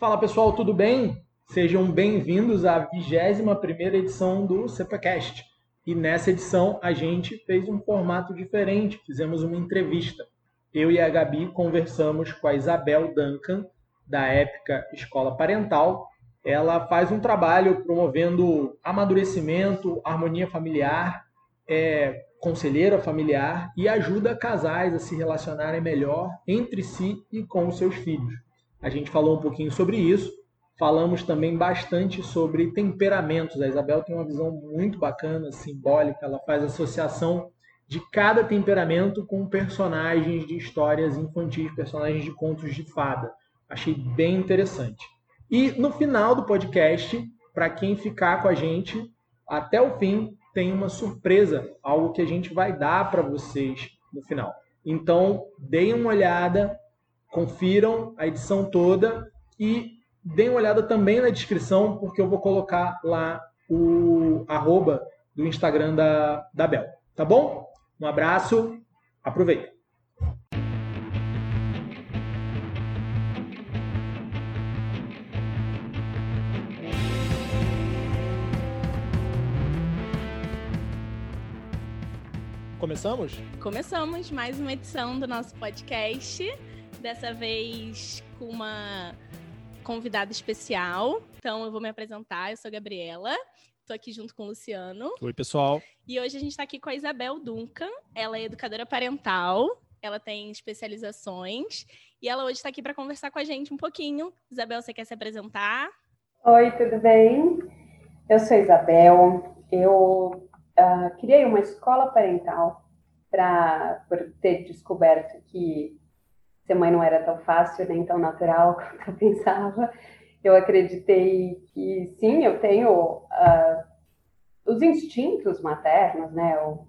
Fala pessoal, tudo bem? Sejam bem-vindos à 21ª edição do CEPACast. E nessa edição a gente fez um formato diferente, fizemos uma entrevista. Eu e a Gabi conversamos com a Isabel Duncan, da Épica Escola Parental. Ela faz um trabalho promovendo amadurecimento, harmonia familiar, é conselheira familiar e ajuda casais a se relacionarem melhor entre si e com os seus filhos. A gente falou um pouquinho sobre isso. Falamos também bastante sobre temperamentos. A Isabel tem uma visão muito bacana, simbólica. Ela faz associação de cada temperamento com personagens de histórias infantis, personagens de contos de fada. Achei bem interessante. E no final do podcast, para quem ficar com a gente até o fim, tem uma surpresa, algo que a gente vai dar para vocês no final. Então, deem uma olhada, confiram a edição toda e deem uma olhada também na descrição, porque eu vou colocar lá o arroba do Instagram da, da Bel. Tá bom? Um abraço, aproveita! Começamos? Começamos mais uma edição do nosso podcast. Dessa vez com uma convidada especial. Então eu vou me apresentar. Eu sou a Gabriela. Estou aqui junto com o Luciano. Oi, pessoal. E hoje a gente está aqui com a Isabel Duncan. Ela é educadora parental. Ela tem especializações. E ela hoje está aqui para conversar com a gente um pouquinho. Isabel, você quer se apresentar? Oi, tudo bem? Eu sou Isabel. Eu uh, criei uma escola parental para por ter descoberto que ser mãe não era tão fácil nem tão natural quanto eu pensava. Eu acreditei que sim, eu tenho uh, os instintos maternos, né? Eu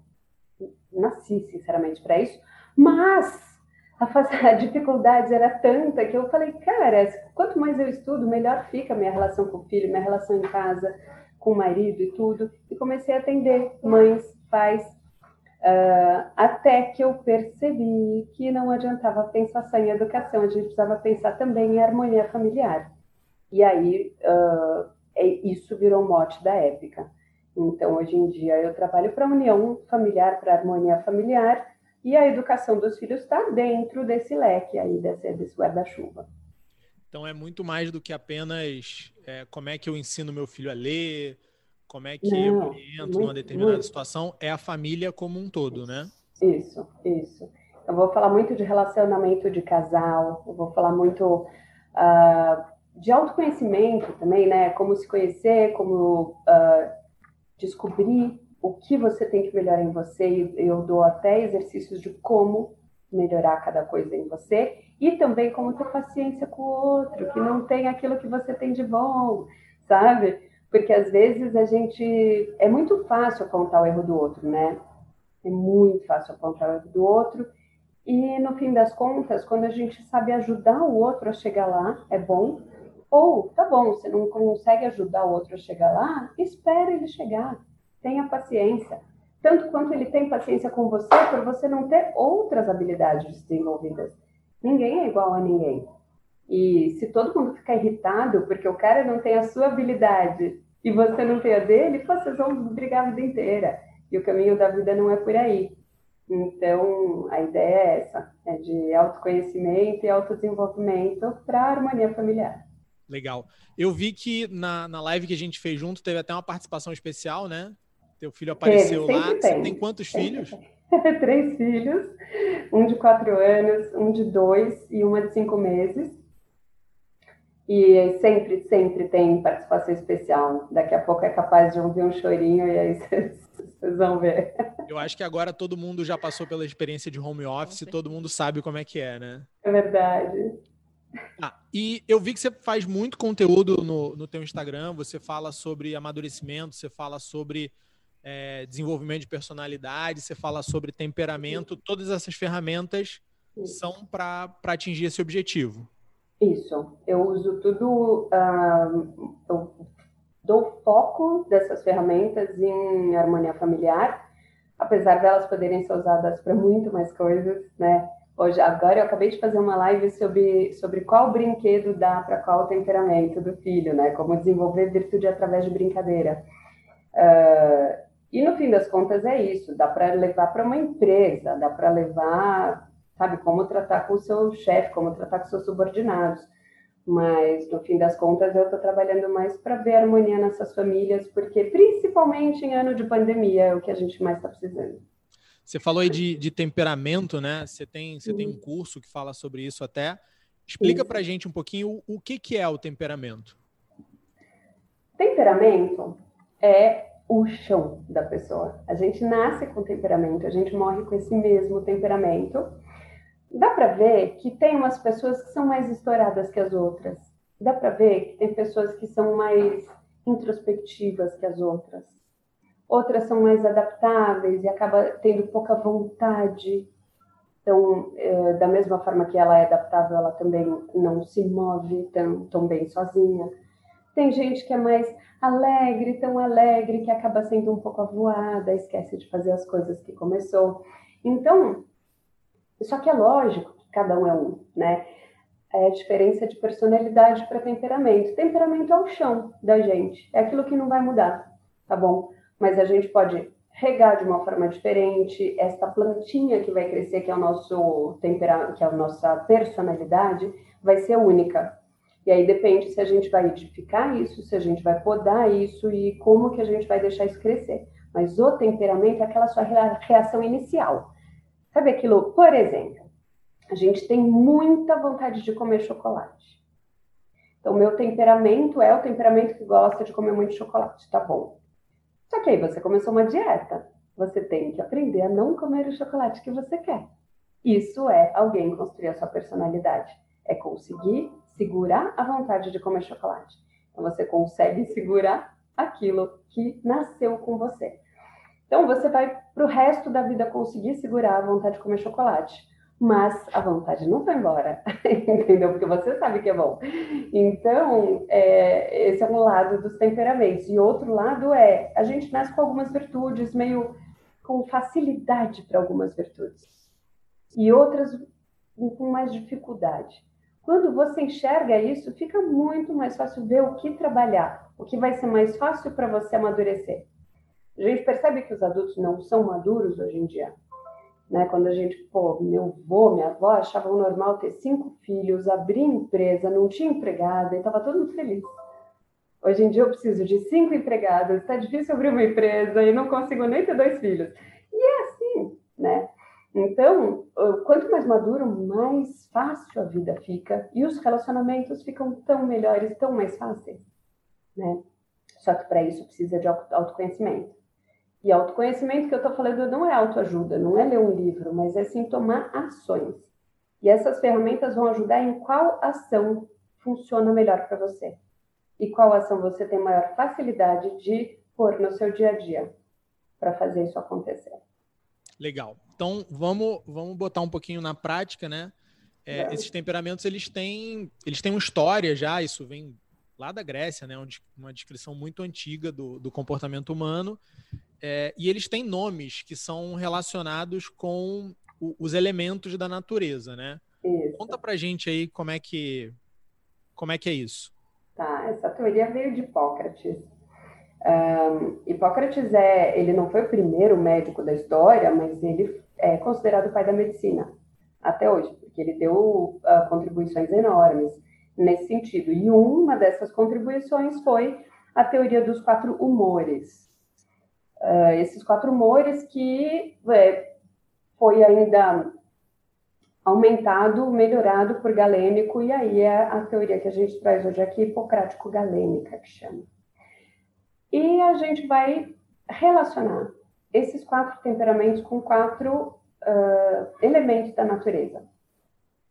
nasci sinceramente para isso, mas a, a dificuldade era tanta que eu falei, cara, quanto mais eu estudo, melhor fica a minha relação com o filho, minha relação em casa, com o marido e tudo, e comecei a atender mães, pais, uh, até que eu percebi que não adiantava pensar só em educação, a gente precisava pensar também em harmonia familiar. E aí, uh, isso virou mote da épica. Então, hoje em dia, eu trabalho para a união familiar, para a harmonia familiar, e a educação dos filhos está dentro desse leque aí, desse, desse guarda-chuva. Então é muito mais do que apenas é, como é que eu ensino meu filho a ler, como é que Não, eu oriento numa determinada muito. situação, é a família como um todo, né? Isso, isso. Eu vou falar muito de relacionamento de casal, eu vou falar muito uh, de autoconhecimento também, né? Como se conhecer, como uh, descobrir o que você tem que melhorar em você. Eu dou até exercícios de como melhorar cada coisa em você e também como ter paciência com o outro, que não tem aquilo que você tem de bom, sabe? Porque às vezes a gente. É muito fácil apontar o erro do outro, né? É muito fácil apontar o erro do outro. E no fim das contas, quando a gente sabe ajudar o outro a chegar lá, é bom. Ou, tá bom, você não consegue ajudar o outro a chegar lá, espere ele chegar. Tenha paciência tanto quanto ele tem paciência com você por você não ter outras habilidades desenvolvidas. Ninguém é igual a ninguém. E se todo mundo ficar irritado porque o cara não tem a sua habilidade e você não tem a dele, vocês vão brigar a vida inteira. E o caminho da vida não é por aí. Então, a ideia é essa, é de autoconhecimento e autodesenvolvimento para a harmonia familiar. Legal. Eu vi que na, na live que a gente fez junto teve até uma participação especial, né? Teu filho apareceu lá. Tem. Você tem quantos filhos? Três filhos, um de quatro anos, um de dois e uma de cinco meses. E sempre, sempre tem participação especial. Daqui a pouco é capaz de ouvir um chorinho e aí vocês vão ver. Eu acho que agora todo mundo já passou pela experiência de home office, todo mundo sabe como é que é, né? É verdade. Ah, e eu vi que você faz muito conteúdo no, no teu Instagram, você fala sobre amadurecimento, você fala sobre é, desenvolvimento de personalidade, você fala sobre temperamento, todas essas ferramentas são para atingir esse objetivo. Isso, eu uso tudo, uh, eu dou foco dessas ferramentas em harmonia familiar, apesar delas poderem ser usadas para muito mais coisas, né? Hoje, agora eu acabei de fazer uma live sobre, sobre qual brinquedo dá para qual temperamento do filho, né? Como desenvolver virtude através de brincadeira. Uh, e no fim das contas é isso, dá para levar para uma empresa, dá para levar, sabe, como tratar com o seu chefe, como tratar com seus subordinados. Mas no fim das contas eu estou trabalhando mais para ver harmonia nessas famílias, porque principalmente em ano de pandemia é o que a gente mais está precisando. Você falou aí de, de temperamento, né? Você tem, você tem um curso que fala sobre isso até. Explica para a gente um pouquinho o, o que, que é o temperamento. Temperamento é o chão da pessoa. A gente nasce com temperamento, a gente morre com esse mesmo temperamento. Dá para ver que tem umas pessoas que são mais estouradas que as outras. Dá para ver que tem pessoas que são mais introspectivas que as outras outras são mais adaptáveis e acaba tendo pouca vontade. Então, é, da mesma forma que ela é adaptável, ela também não se move tão, tão bem sozinha. Tem gente que é mais alegre, tão alegre, que acaba sendo um pouco avoada, esquece de fazer as coisas que começou. Então, só que é lógico que cada um é um, né? É a diferença de personalidade para temperamento. Temperamento é o chão da gente, é aquilo que não vai mudar, tá bom? mas a gente pode regar de uma forma diferente. Esta plantinha que vai crescer, que é o nosso temperamento, que é a nossa personalidade, vai ser única. E aí depende se a gente vai edificar isso, se a gente vai podar isso e como que a gente vai deixar isso crescer. Mas o temperamento é aquela sua reação inicial. Sabe aquilo, por exemplo, a gente tem muita vontade de comer chocolate. Então, meu temperamento é o temperamento que gosta de comer muito chocolate, tá bom? Só que aí você começou uma dieta. Você tem que aprender a não comer o chocolate que você quer. Isso é alguém construir a sua personalidade. É conseguir segurar a vontade de comer chocolate. Então você consegue segurar aquilo que nasceu com você. Então você vai para o resto da vida conseguir segurar a vontade de comer chocolate mas a vontade não foi embora, entendeu? Porque você sabe que é bom. Então, é, esse é um lado dos temperamentos. E outro lado é, a gente nasce com algumas virtudes, meio com facilidade para algumas virtudes. E outras com mais dificuldade. Quando você enxerga isso, fica muito mais fácil ver o que trabalhar, o que vai ser mais fácil para você amadurecer. A gente percebe que os adultos não são maduros hoje em dia. Né? Quando a gente, pô, meu avô, minha avó achavam normal ter cinco filhos, abrir empresa, não tinha empregada e estava todo mundo feliz. Hoje em dia eu preciso de cinco empregados, está difícil abrir uma empresa e não consigo nem ter dois filhos. E é assim, né? Então, quanto mais maduro, mais fácil a vida fica e os relacionamentos ficam tão melhores, tão mais fáceis, né? Só que para isso precisa de autoconhecimento. E autoconhecimento que eu estou falando não é autoajuda, não é ler um livro, mas é sim tomar ações. E essas ferramentas vão ajudar em qual ação funciona melhor para você. E qual ação você tem maior facilidade de pôr no seu dia a dia para fazer isso acontecer. Legal. Então vamos, vamos botar um pouquinho na prática, né? É. Esses temperamentos eles têm, eles têm uma história já, isso vem lá da Grécia, né? Uma descrição muito antiga do, do comportamento humano. É, e eles têm nomes que são relacionados com o, os elementos da natureza, né? Isso. Conta pra gente aí como é que como é que é isso. Tá, essa teoria veio de Hipócrates. Um, Hipócrates é, ele não foi o primeiro médico da história, mas ele é considerado o pai da medicina até hoje, porque ele deu uh, contribuições enormes nesse sentido. E uma dessas contribuições foi a teoria dos quatro humores, uh, esses quatro humores que é, foi ainda aumentado, melhorado por galênico, e aí é a teoria que a gente traz hoje aqui, hipocrático-galênica, que chama. E a gente vai relacionar esses quatro temperamentos com quatro uh, elementos da natureza.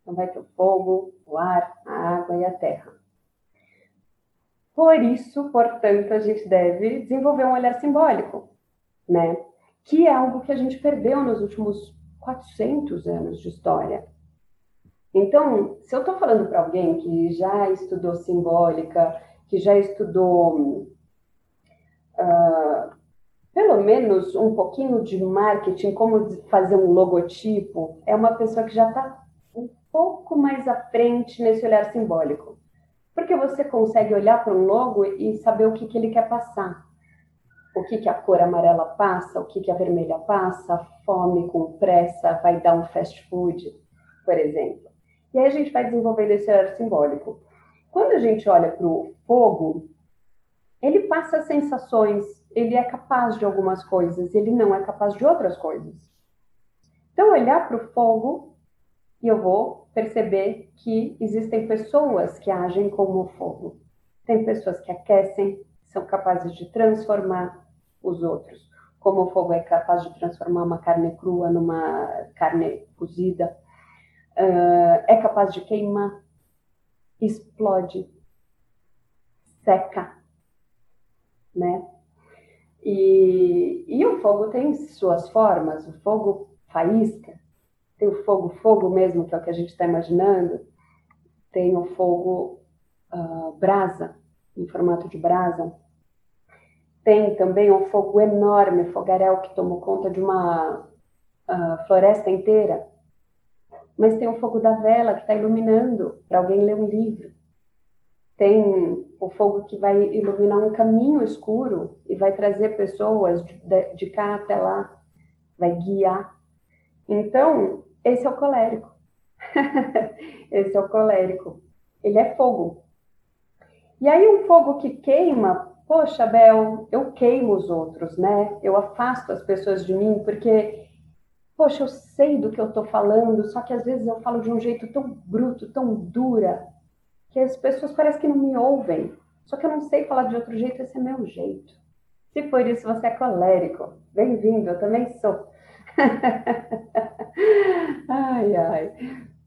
Então, vai ter o fogo, o ar, a água e a terra. Por isso, portanto, a gente deve desenvolver um olhar simbólico né? Que é algo que a gente perdeu nos últimos 400 anos de história. Então, se eu estou falando para alguém que já estudou simbólica, que já estudou uh, pelo menos um pouquinho de marketing, como fazer um logotipo, é uma pessoa que já está pouco mais à frente nesse olhar simbólico. Porque você consegue olhar para um logo e saber o que, que ele quer passar. O que, que a cor amarela passa, o que, que a vermelha passa, fome com pressa vai dar um fast food, por exemplo. E aí a gente vai desenvolvendo esse olhar simbólico. Quando a gente olha para o fogo, ele passa sensações, ele é capaz de algumas coisas, ele não é capaz de outras coisas. Então, olhar para o fogo e eu vou perceber que existem pessoas que agem como fogo. Tem pessoas que aquecem, são capazes de transformar os outros. Como o fogo é capaz de transformar uma carne crua numa carne cozida, uh, é capaz de queimar, explode, seca, né? E, e o fogo tem suas formas, o fogo faísca, tem o fogo, fogo mesmo, que é o que a gente está imaginando, tem o fogo uh, brasa, em formato de brasa, tem também um fogo enorme, fogaréu que tomou conta de uma uh, floresta inteira, mas tem o fogo da vela que está iluminando para alguém ler um livro. Tem o fogo que vai iluminar um caminho escuro e vai trazer pessoas de, de cá até lá, vai guiar. Então, esse é o colérico. esse é o colérico. Ele é fogo. E aí, um fogo que queima, poxa, Bel, eu queimo os outros, né? Eu afasto as pessoas de mim, porque poxa, eu sei do que eu estou falando, só que às vezes eu falo de um jeito tão bruto, tão dura, que as pessoas parecem que não me ouvem. Só que eu não sei falar de outro jeito, esse é meu jeito. Se por isso você é colérico, bem-vindo, eu também sou. ai, ai.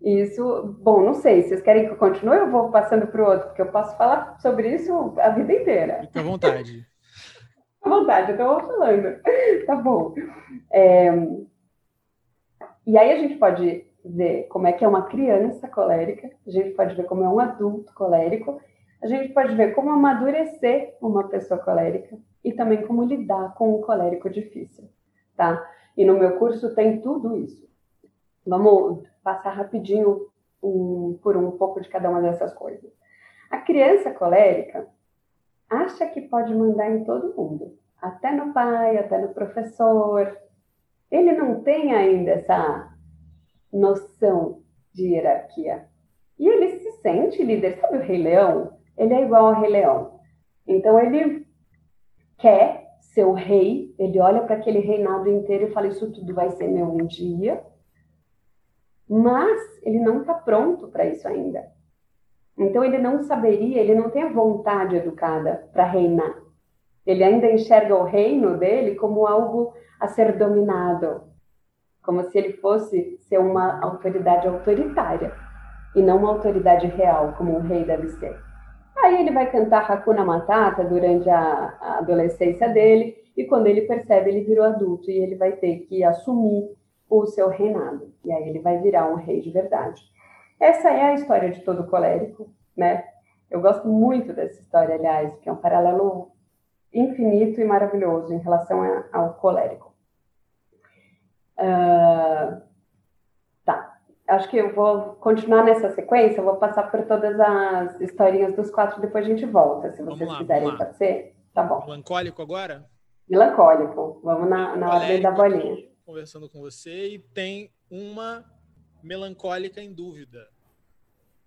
Isso, bom, não sei, vocês querem que eu continue ou eu vou passando para o outro? Porque eu posso falar sobre isso a vida inteira. Fique à vontade. à vontade, eu vou falando. Tá bom. É, e aí a gente pode ver como é que é uma criança colérica, a gente pode ver como é um adulto colérico, a gente pode ver como amadurecer uma pessoa colérica e também como lidar com um colérico difícil, tá? E no meu curso tem tudo isso. Vamos passar rapidinho um, por um pouco de cada uma dessas coisas. A criança colérica acha que pode mandar em todo mundo, até no pai, até no professor, ele não tem ainda essa noção de hierarquia. E ele se sente líder. Sabe o Rei Leão? Ele é igual ao Rei Leão. Então ele quer ser o rei, ele olha para aquele reinado inteiro e fala: Isso tudo vai ser meu um dia. Mas ele não está pronto para isso ainda. Então ele não saberia, ele não tem a vontade educada para reinar. Ele ainda enxerga o reino dele como algo a ser dominado, como se ele fosse ser uma autoridade autoritária e não uma autoridade real, como um rei deve ser. Aí ele vai cantar Hakuna Matata durante a, a adolescência dele e quando ele percebe, ele virou adulto e ele vai ter que assumir o seu reinado. E aí ele vai virar um rei de verdade. Essa é a história de todo colérico, né? Eu gosto muito dessa história, aliás, que é um paralelo infinito e maravilhoso em relação ao colérico. Uh, tá. Acho que eu vou continuar nessa sequência, eu vou passar por todas as historinhas dos quatro, depois a gente volta, se vocês lá, quiserem, pode ser? Tá bom. Melancólico agora? Melancólico. Vamos na, na ordem da bolinha. Conversando com você e tem uma melancólica em dúvida.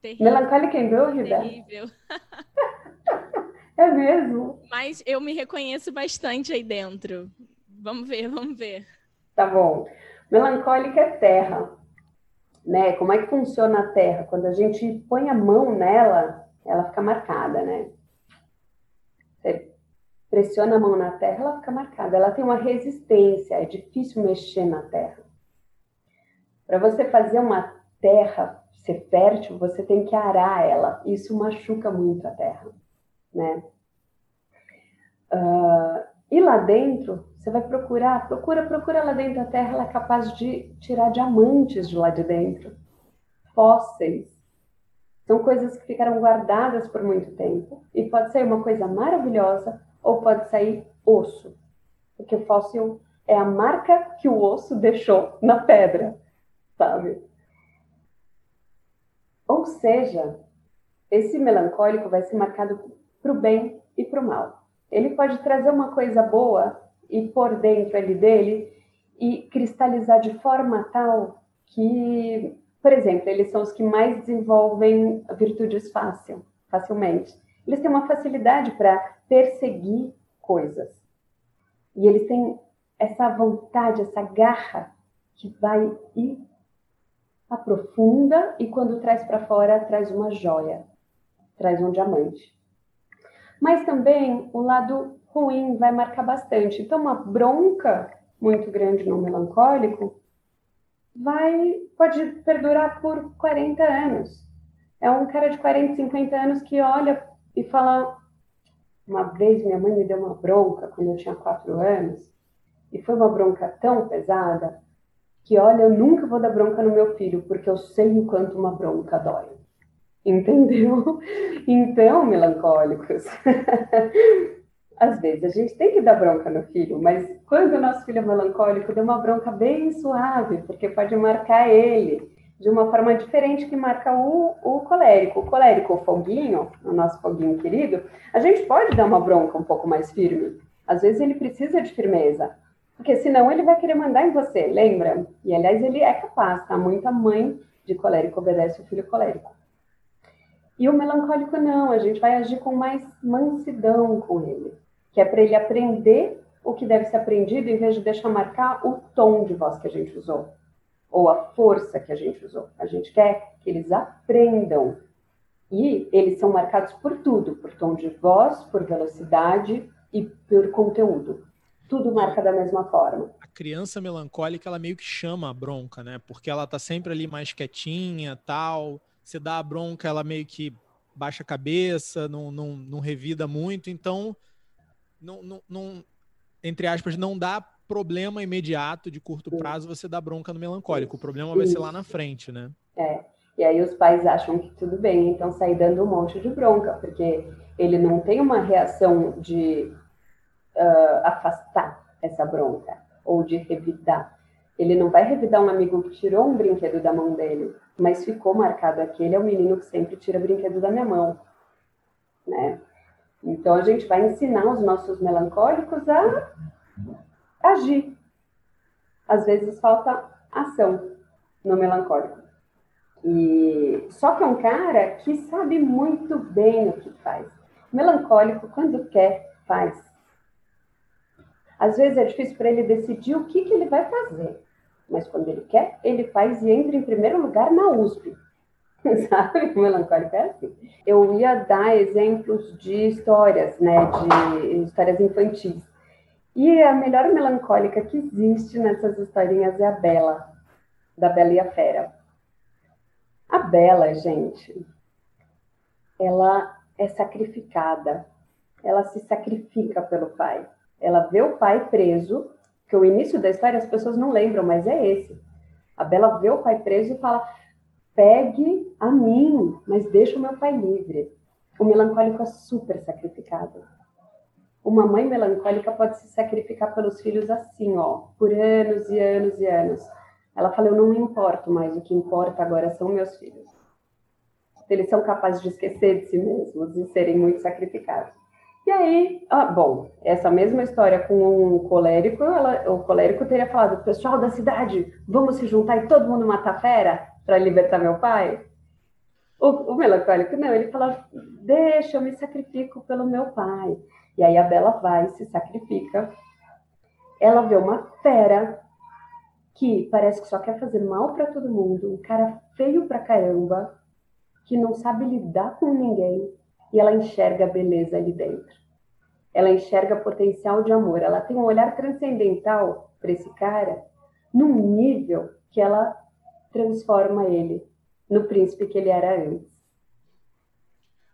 Terrível. Melancólica em dúvida? Terrível. é mesmo. Mas eu me reconheço bastante aí dentro. Vamos ver, vamos ver. Tá bom. Melancólica é terra. Né? Como é que funciona a terra? Quando a gente põe a mão nela, ela fica marcada, né? Pressiona a mão na terra, ela fica marcada. Ela tem uma resistência, é difícil mexer na terra. Para você fazer uma terra ser fértil, você tem que arar ela. Isso machuca muito a terra, né? Uh, e lá dentro você vai procurar, procura, procura lá dentro da Terra, ela é capaz de tirar diamantes de lá de dentro, fósseis. São coisas que ficaram guardadas por muito tempo e pode sair uma coisa maravilhosa ou pode sair osso. Porque o fóssil é a marca que o osso deixou na pedra, sabe? Ou seja, esse melancólico vai ser marcado para o bem e para o mal. Ele pode trazer uma coisa boa e por dentro ali dele e cristalizar de forma tal que, por exemplo, eles são os que mais desenvolvem virtudes fácil, facilmente. Eles têm uma facilidade para perseguir coisas. E eles têm essa vontade, essa garra que vai e aprofunda e quando traz para fora traz uma joia, traz um diamante. Mas também o lado ruim vai marcar bastante. Então uma bronca muito grande no melancólico vai pode perdurar por 40 anos. É um cara de 40, 50 anos que olha e fala uma vez minha mãe me deu uma bronca quando eu tinha quatro anos e foi uma bronca tão pesada que, olha, eu nunca vou dar bronca no meu filho, porque eu sei o quanto uma bronca dói. Entendeu? Então, melancólicos, às vezes a gente tem que dar bronca no filho, mas quando o nosso filho é melancólico, dê uma bronca bem suave, porque pode marcar ele de uma forma diferente que marca o, o colérico. O colérico, o foguinho, o nosso foguinho querido, a gente pode dar uma bronca um pouco mais firme. Às vezes ele precisa de firmeza, porque senão ele vai querer mandar em você, lembra? E aliás, ele é capaz, tá? Muita mãe de colérico obedece o filho colérico. E o melancólico não, a gente vai agir com mais mansidão com ele, que é para ele aprender o que deve ser aprendido em vez de deixar marcar o tom de voz que a gente usou ou a força que a gente usou. A gente quer que eles aprendam. E eles são marcados por tudo, por tom de voz, por velocidade e por conteúdo tudo marca da mesma forma. A criança melancólica, ela meio que chama a bronca, né? Porque ela tá sempre ali mais quietinha, tal. Você dá a bronca, ela meio que baixa a cabeça, não, não, não revida muito. Então, não, não, não, entre aspas, não dá problema imediato de curto prazo você dá bronca no melancólico. O problema vai ser lá na frente, né? É. E aí os pais acham que tudo bem, então sair dando um monte de bronca, porque ele não tem uma reação de uh, afastar essa bronca ou de revidar. Ele não vai revidar um amigo que tirou um brinquedo da mão dele, mas ficou marcado aquele é o menino que sempre tira brinquedo da minha mão, né? Então a gente vai ensinar os nossos melancólicos a agir. Às vezes falta ação no melancólico. E só que é um cara que sabe muito bem o que faz. Melancólico, quando quer, faz. Às vezes é difícil para ele decidir o que, que ele vai fazer, mas quando ele quer, ele faz e entra em primeiro lugar na USP. Sabe? O melancólico é assim. Eu ia dar exemplos de histórias, né? De histórias infantis. E a melhor melancólica que existe nessas historinhas é a Bela, da Bela e a Fera. A Bela, gente, ela é sacrificada. Ela se sacrifica pelo pai. Ela vê o pai preso, que o início da história as pessoas não lembram, mas é esse. A Bela vê o pai preso e fala: pegue a mim, mas deixa o meu pai livre. O melancólico é super sacrificado. Uma mãe melancólica pode se sacrificar pelos filhos assim, ó, por anos e anos e anos. Ela fala: Eu não me importo mais, o que importa agora são meus filhos. Eles são capazes de esquecer de si mesmos e serem muito sacrificados. E aí, ah, bom, essa mesma história com um colérico, ela, o colérico teria falado, pessoal da cidade, vamos se juntar e todo mundo matar fera para libertar meu pai? O, o melancólico, não, ele fala, deixa, eu me sacrifico pelo meu pai. E aí a Bela vai, se sacrifica. Ela vê uma fera que parece que só quer fazer mal para todo mundo, um cara feio pra caramba, que não sabe lidar com ninguém, e ela enxerga a beleza ali dentro. Ela enxerga potencial de amor. Ela tem um olhar transcendental para esse cara num nível que ela transforma ele no príncipe que ele era antes.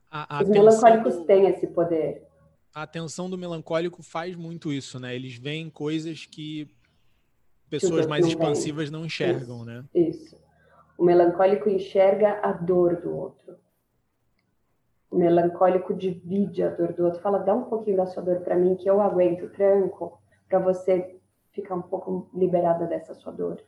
A, a Os melancólicos têm esse poder. A atenção do melancólico faz muito isso, né? Eles veem coisas que pessoas mais expansivas não enxergam, isso, né? Isso. O melancólico enxerga a dor do outro o melancólico divide a dor do outro, fala, dá um pouquinho da sua dor para mim que eu aguento o tranco, para você ficar um pouco liberada dessa sua dor.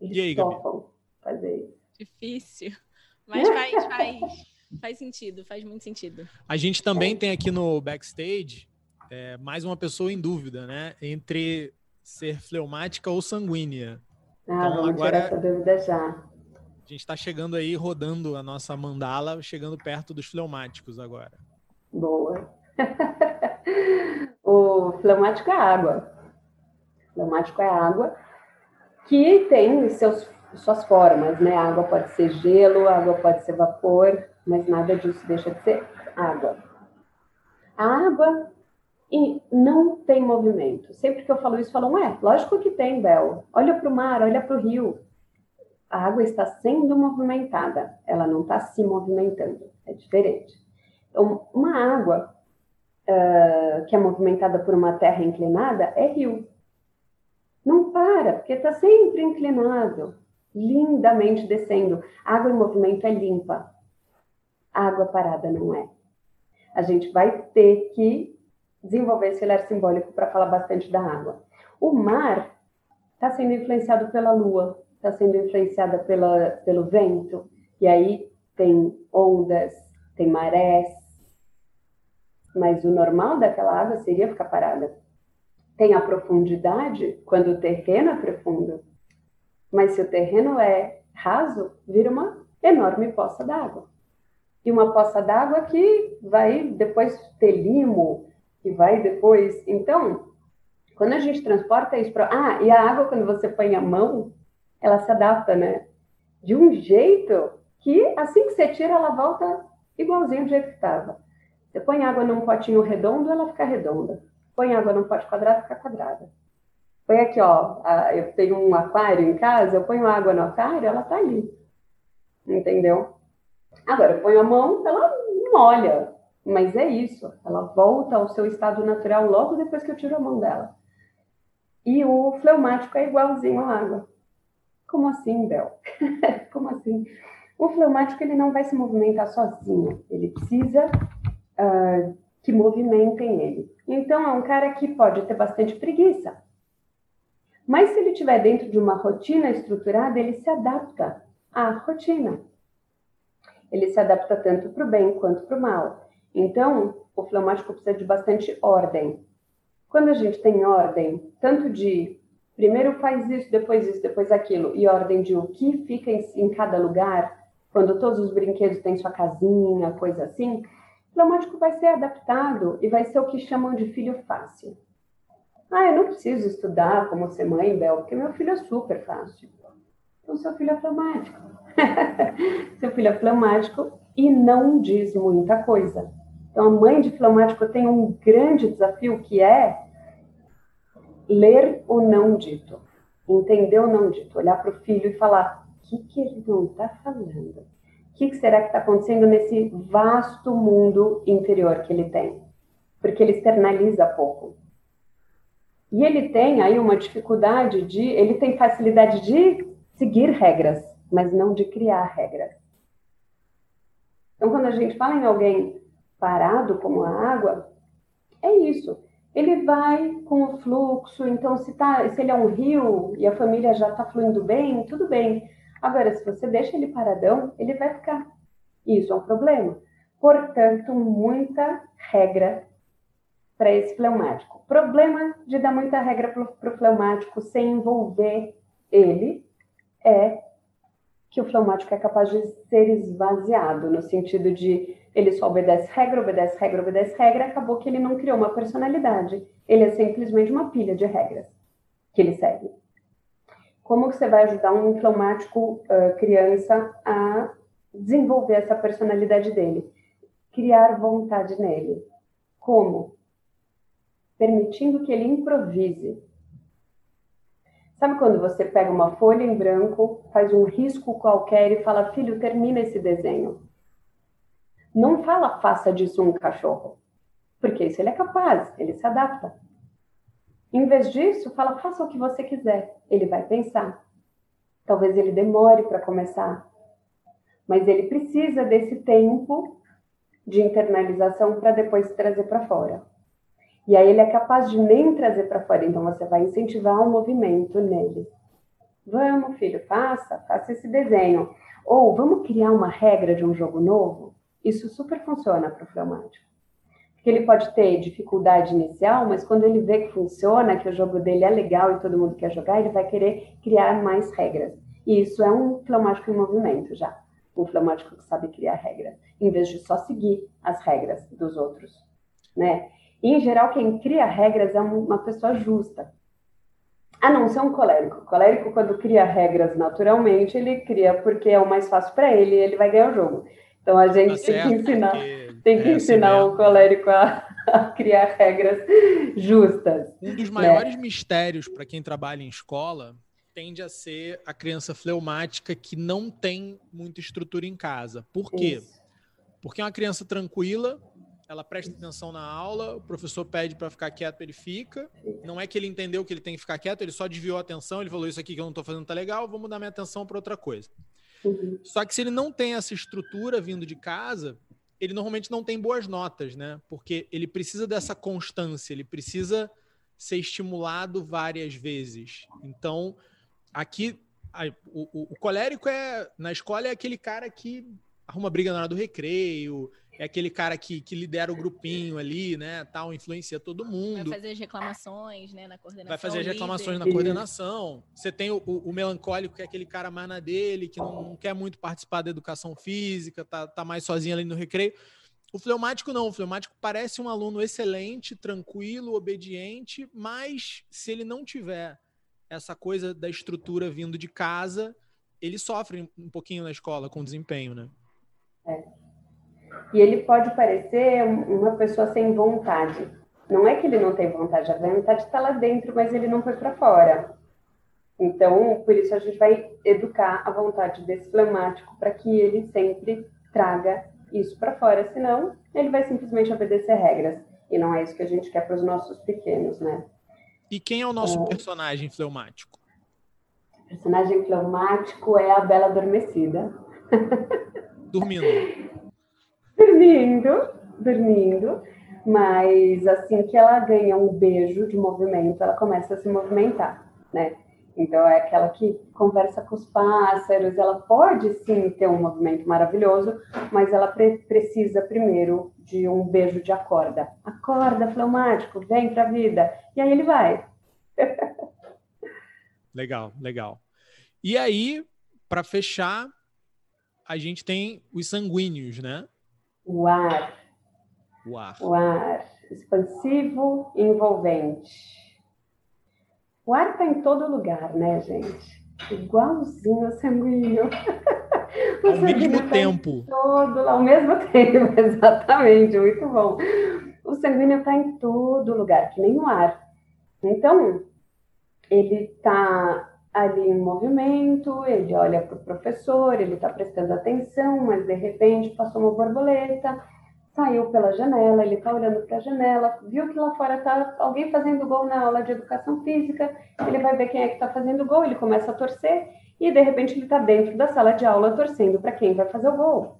Eles e aí, topam Gabi? fazer isso. Difícil. Mas faz, faz, faz sentido, faz muito sentido. A gente também tem aqui no backstage é, mais uma pessoa em dúvida, né? Entre ser fleumática ou sanguínea. Ah, então, vamos agora, tirar essa dúvida já. A gente está chegando aí, rodando a nossa mandala, chegando perto dos fleumáticos agora. Boa. o fleumático é água. O fleumático é água que tem seus, suas formas, né? A água pode ser gelo, a água pode ser vapor, mas nada disso deixa de ser água. A água e não tem movimento. Sempre que eu falo isso, falam, é, lógico que tem, Bel. Olha para o mar, olha para o rio. A água está sendo movimentada, ela não está se movimentando. É diferente. Então, uma água uh, que é movimentada por uma terra inclinada é rio. Não para, porque está sempre inclinado, lindamente descendo. Água em movimento é limpa. Água parada não é. A gente vai ter que desenvolver esse olhar simbólico para falar bastante da água. O mar está sendo influenciado pela lua, está sendo influenciada pela, pelo vento, e aí tem ondas, tem marés, mas o normal daquela água seria ficar parada. Tem a profundidade quando o terreno é profundo, mas se o terreno é raso, vira uma enorme poça d'água. E uma poça d'água que vai depois ter limo, que vai depois. Então, quando a gente transporta isso para. Ah, e a água, quando você põe a mão, ela se adapta, né? De um jeito que assim que você tira, ela volta igualzinho do jeito que estava. Você põe água num potinho redondo, ela fica redonda. Põe água num pote quadrado, fica quadrada. Põe aqui, ó, eu tenho um aquário em casa, eu ponho água no aquário, ela tá ali. Entendeu? Agora, eu ponho a mão, ela molha. Mas é isso, ela volta ao seu estado natural logo depois que eu tiro a mão dela. E o fleumático é igualzinho à água. Como assim, Bel? Como assim? O fleumático ele não vai se movimentar sozinho, ele precisa uh, que movimentem ele. Então é um cara que pode ter bastante preguiça. Mas se ele estiver dentro de uma rotina estruturada, ele se adapta à rotina. Ele se adapta tanto para o bem quanto para o mal. Então, o fleumático precisa de bastante ordem. Quando a gente tem ordem, tanto de primeiro faz isso, depois isso, depois aquilo, e ordem de o que fica em, cada lugar, quando todos os brinquedos têm sua casinha, coisa assim, o fleumático vai ser adaptado e vai ser o que chamam de filho fácil. Ah, eu não preciso estudar como ser mãe, Bel, porque meu filho é super fácil. Então, seu filho é fleumático. seu filho é fleumático e não diz muita coisa. Então, a mãe de fleumático tem um grande desafio que é ler o não dito, entender o não dito, olhar para o filho e falar: o que, que ele não está falando? O que, que será que está acontecendo nesse vasto mundo interior que ele tem? Porque ele externaliza pouco. E ele tem aí uma dificuldade de. Ele tem facilidade de seguir regras, mas não de criar regras. Então, quando a gente fala em alguém parado como a água, é isso. Ele vai com o fluxo, então se, tá, se ele é um rio e a família já está fluindo bem, tudo bem. Agora, se você deixa ele paradão, ele vai ficar. Isso é um problema. Portanto, muita regra para esse fleumático. Problema de dar muita regra para o fleumático sem envolver ele é que o fleumático é capaz de ser esvaziado, no sentido de ele só obedece regra, obedece regra, obedece regra, acabou que ele não criou uma personalidade. Ele é simplesmente uma pilha de regras que ele segue. Como você vai ajudar um fleumático uh, criança a desenvolver essa personalidade dele? Criar vontade nele. Como? Permitindo que ele improvise. Sabe quando você pega uma folha em branco, faz um risco qualquer e fala, filho, termina esse desenho? Não fala faça disso um cachorro, porque isso ele é capaz, ele se adapta. Em vez disso, fala faça o que você quiser, ele vai pensar. Talvez ele demore para começar, mas ele precisa desse tempo de internalização para depois trazer para fora. E aí ele é capaz de nem trazer para fora. Então você vai incentivar um movimento nele. Vamos, filho, faça, faça esse desenho. Ou vamos criar uma regra de um jogo novo? Isso super funciona para o fleumático. Porque ele pode ter dificuldade inicial, mas quando ele vê que funciona, que o jogo dele é legal e todo mundo quer jogar, ele vai querer criar mais regras. E isso é um fleumático em movimento já. Um fleumático que sabe criar regras, em vez de só seguir as regras dos outros, né? E, em geral, quem cria regras é uma pessoa justa. A não ser um colérico. O colérico, quando cria regras naturalmente, ele cria porque é o mais fácil para ele e ele vai ganhar o jogo. Então a gente tá tem certo, que ensinar, tem que é ensinar assim o colérico a, a, criar regras justas. Um dos maiores né? mistérios para quem trabalha em escola tende a ser a criança fleumática que não tem muita estrutura em casa. Por quê? Isso. Porque é uma criança tranquila, ela presta atenção na aula, o professor pede para ficar quieto, ele fica. Não é que ele entendeu que ele tem que ficar quieto, ele só desviou a atenção, ele falou isso aqui que eu não estou fazendo tá legal, vou mudar minha atenção para outra coisa. Uhum. Só que se ele não tem essa estrutura vindo de casa, ele normalmente não tem boas notas, né? Porque ele precisa dessa constância, ele precisa ser estimulado várias vezes. Então, aqui o, o, o colérico é na escola é aquele cara que arruma briga na hora do recreio, é aquele cara que, que lidera o grupinho ali, né, tal, influencia todo mundo. Vai fazer as reclamações, né, na coordenação. Vai fazer as reclamações líder. na coordenação. Você tem o, o, o, melancólico, que é aquele cara mais na dele, que não, não, quer muito participar da educação física, tá, tá mais sozinho ali no recreio. O fleumático não, o fleumático parece um aluno excelente, tranquilo, obediente, mas se ele não tiver essa coisa da estrutura vindo de casa, ele sofre um pouquinho na escola com desempenho, né? É. E ele pode parecer uma pessoa sem vontade. Não é que ele não tem vontade, a vontade está lá dentro, mas ele não foi para fora. Então, por isso a gente vai educar a vontade desse fleumático para que ele sempre traga isso para fora, senão ele vai simplesmente obedecer regras. E não é isso que a gente quer para os nossos pequenos, né? E quem é o nosso é... personagem fleumático? O personagem fleumático é a Bela Adormecida. Dormindo. dormindo, dormindo. Mas assim que ela ganha um beijo de movimento, ela começa a se movimentar, né? Então é aquela que conversa com os pássaros, ela pode sim ter um movimento maravilhoso, mas ela pre precisa primeiro de um beijo de acorda. Acorda, fleumático, vem pra vida. E aí ele vai. legal, legal. E aí, para fechar, a gente tem os sanguíneos, né? O ar. O ar. O ar. Expansivo envolvente. O ar está em todo lugar, né, gente? Igualzinho ao sanguíneo. ao mesmo tá tempo. Todo, ao mesmo tempo, exatamente, muito bom. O sanguíneo está em todo lugar, que nem o ar. Então, ele está ali em movimento, ele olha para o professor, ele está prestando atenção, mas de repente passou uma borboleta, saiu pela janela, ele está olhando para a janela, viu que lá fora está alguém fazendo gol na aula de educação física, ele vai ver quem é que está fazendo gol, ele começa a torcer e de repente ele está dentro da sala de aula torcendo para quem vai fazer o gol.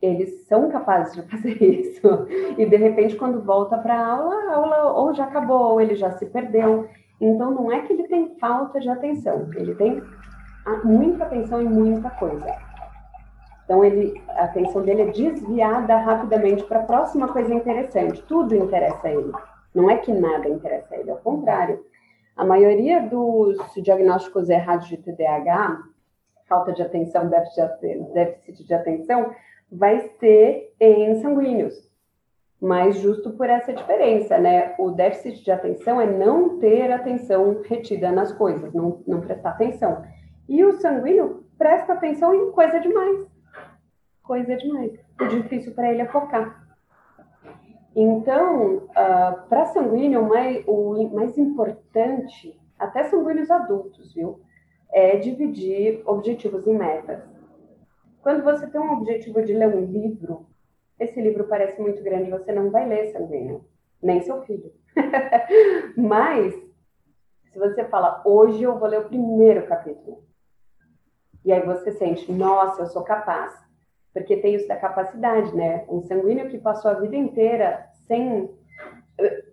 Eles são capazes de fazer isso. E de repente, quando volta para a aula, a aula ou já acabou, ou ele já se perdeu. Então, não é que ele tem falta de atenção, ele tem muita atenção em muita coisa. Então, ele, a atenção dele é desviada rapidamente para a próxima coisa interessante. Tudo interessa a ele. Não é que nada interessa a ele, ao contrário. A maioria dos diagnósticos errados de TDAH, falta de atenção, déficit de atenção, vai ser em sanguíneos mas justo por essa diferença, né? O déficit de atenção é não ter atenção retida nas coisas, não, não prestar atenção. E o sanguíneo presta atenção em coisa demais. Coisa demais. O difícil para ele é focar. Então, uh, para sanguíneo, o mais, o mais importante, até sanguíneos adultos, viu? É dividir objetivos em metas. Quando você tem um objetivo de ler um livro, esse livro parece muito grande, você não vai ler, sanguíneo, nem seu filho. Mas, se você fala, hoje eu vou ler o primeiro capítulo, e aí você sente, nossa, eu sou capaz, porque tem isso da capacidade, né? Um sanguíneo que passou a vida inteira sem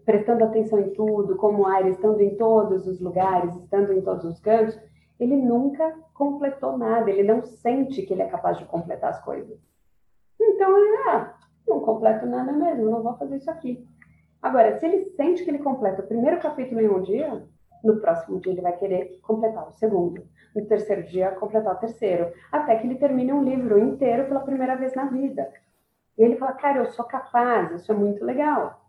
prestando atenção em tudo, como Aire, estando em todos os lugares, estando em todos os cantos, ele nunca completou nada, ele não sente que ele é capaz de completar as coisas. Então, ele, ah, não completo nada mesmo, não vou fazer isso aqui. Agora, se ele sente que ele completa o primeiro capítulo em um dia, no próximo dia ele vai querer completar o segundo. No terceiro dia, completar o terceiro. Até que ele termine um livro inteiro pela primeira vez na vida. E ele fala, cara, eu sou capaz, isso é muito legal.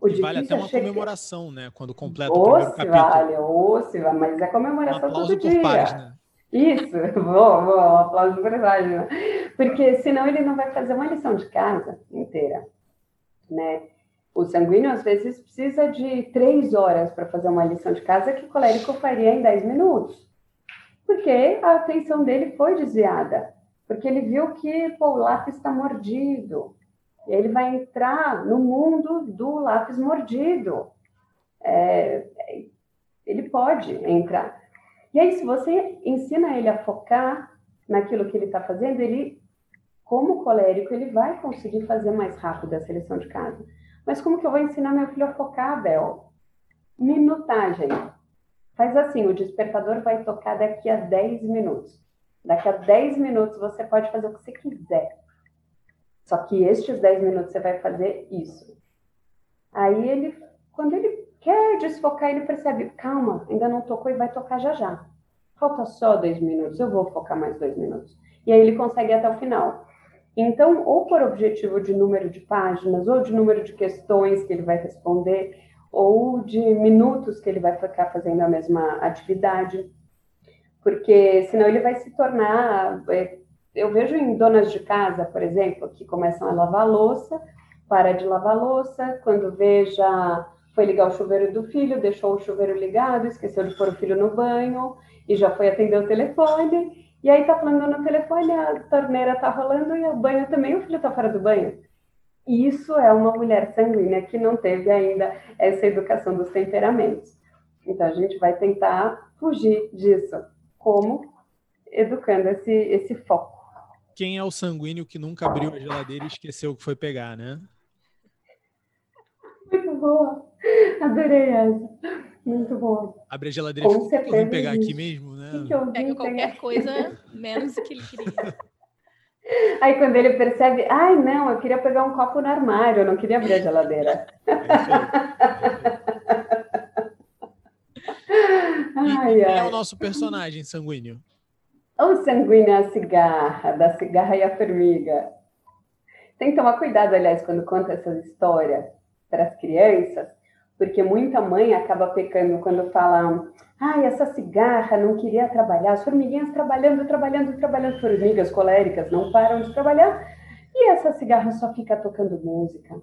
O e vale até uma é comemoração, né? Quando completa o primeiro capítulo. Vale, ou se vale, mas é comemoração um todo dia. Isso, vou, vou, aplauso por página. Porque senão ele não vai fazer uma lição de casa inteira, né? O sanguíneo, às vezes, precisa de três horas para fazer uma lição de casa que o colérico faria em dez minutos. Porque a atenção dele foi desviada. Porque ele viu que pô, o lápis está mordido. Ele vai entrar no mundo do lápis mordido. É, ele pode entrar. E aí, se você ensina ele a focar naquilo que ele está fazendo, ele, como colérico, ele vai conseguir fazer mais rápido a seleção de casa. Mas como que eu vou ensinar meu filho a focar, Bel? Minutagem. Faz assim, o despertador vai tocar daqui a 10 minutos. Daqui a 10 minutos você pode fazer o que você quiser. Só que estes 10 minutos você vai fazer isso. Aí ele, quando ele quer desfocar, ele percebe, calma, ainda não tocou e vai tocar já já. Falta só dois minutos, eu vou focar mais dois minutos. E aí ele consegue até o final. Então, ou por objetivo de número de páginas, ou de número de questões que ele vai responder, ou de minutos que ele vai ficar fazendo a mesma atividade, porque senão ele vai se tornar. É, eu vejo em donas de casa, por exemplo, que começam a lavar louça, para de lavar louça, quando veja foi ligar o chuveiro do filho, deixou o chuveiro ligado, esqueceu de pôr o filho no banho e já foi atender o telefone e aí tá falando no telefone, a torneira tá rolando e o banho também, o filho tá fora do banho. E isso é uma mulher sanguínea que não teve ainda essa educação dos temperamentos. Então a gente vai tentar fugir disso. Como? Educando esse, esse foco. Quem é o sanguíneo que nunca abriu a geladeira e esqueceu o que foi pegar, né? Muito boa. Adorei essa. Muito bom. Abre a geladeira e eu vim pegar aqui mesmo? Que que eu Pega qualquer coisa, menos o que ele queria. Aí quando ele percebe, ai não, eu queria pegar um copo no armário, eu não queria abrir a geladeira. É ai, e quem é o nosso personagem sanguíneo? O sanguíneo é a cigarra, da cigarra e a formiga. Tem que tomar cuidado, aliás, quando conta essa história para as crianças, porque muita mãe acaba pecando quando fala, ai, essa cigarra não queria trabalhar, as formiguinhas trabalhando, trabalhando, trabalhando, formigas coléricas não param de trabalhar, e essa cigarra só fica tocando música.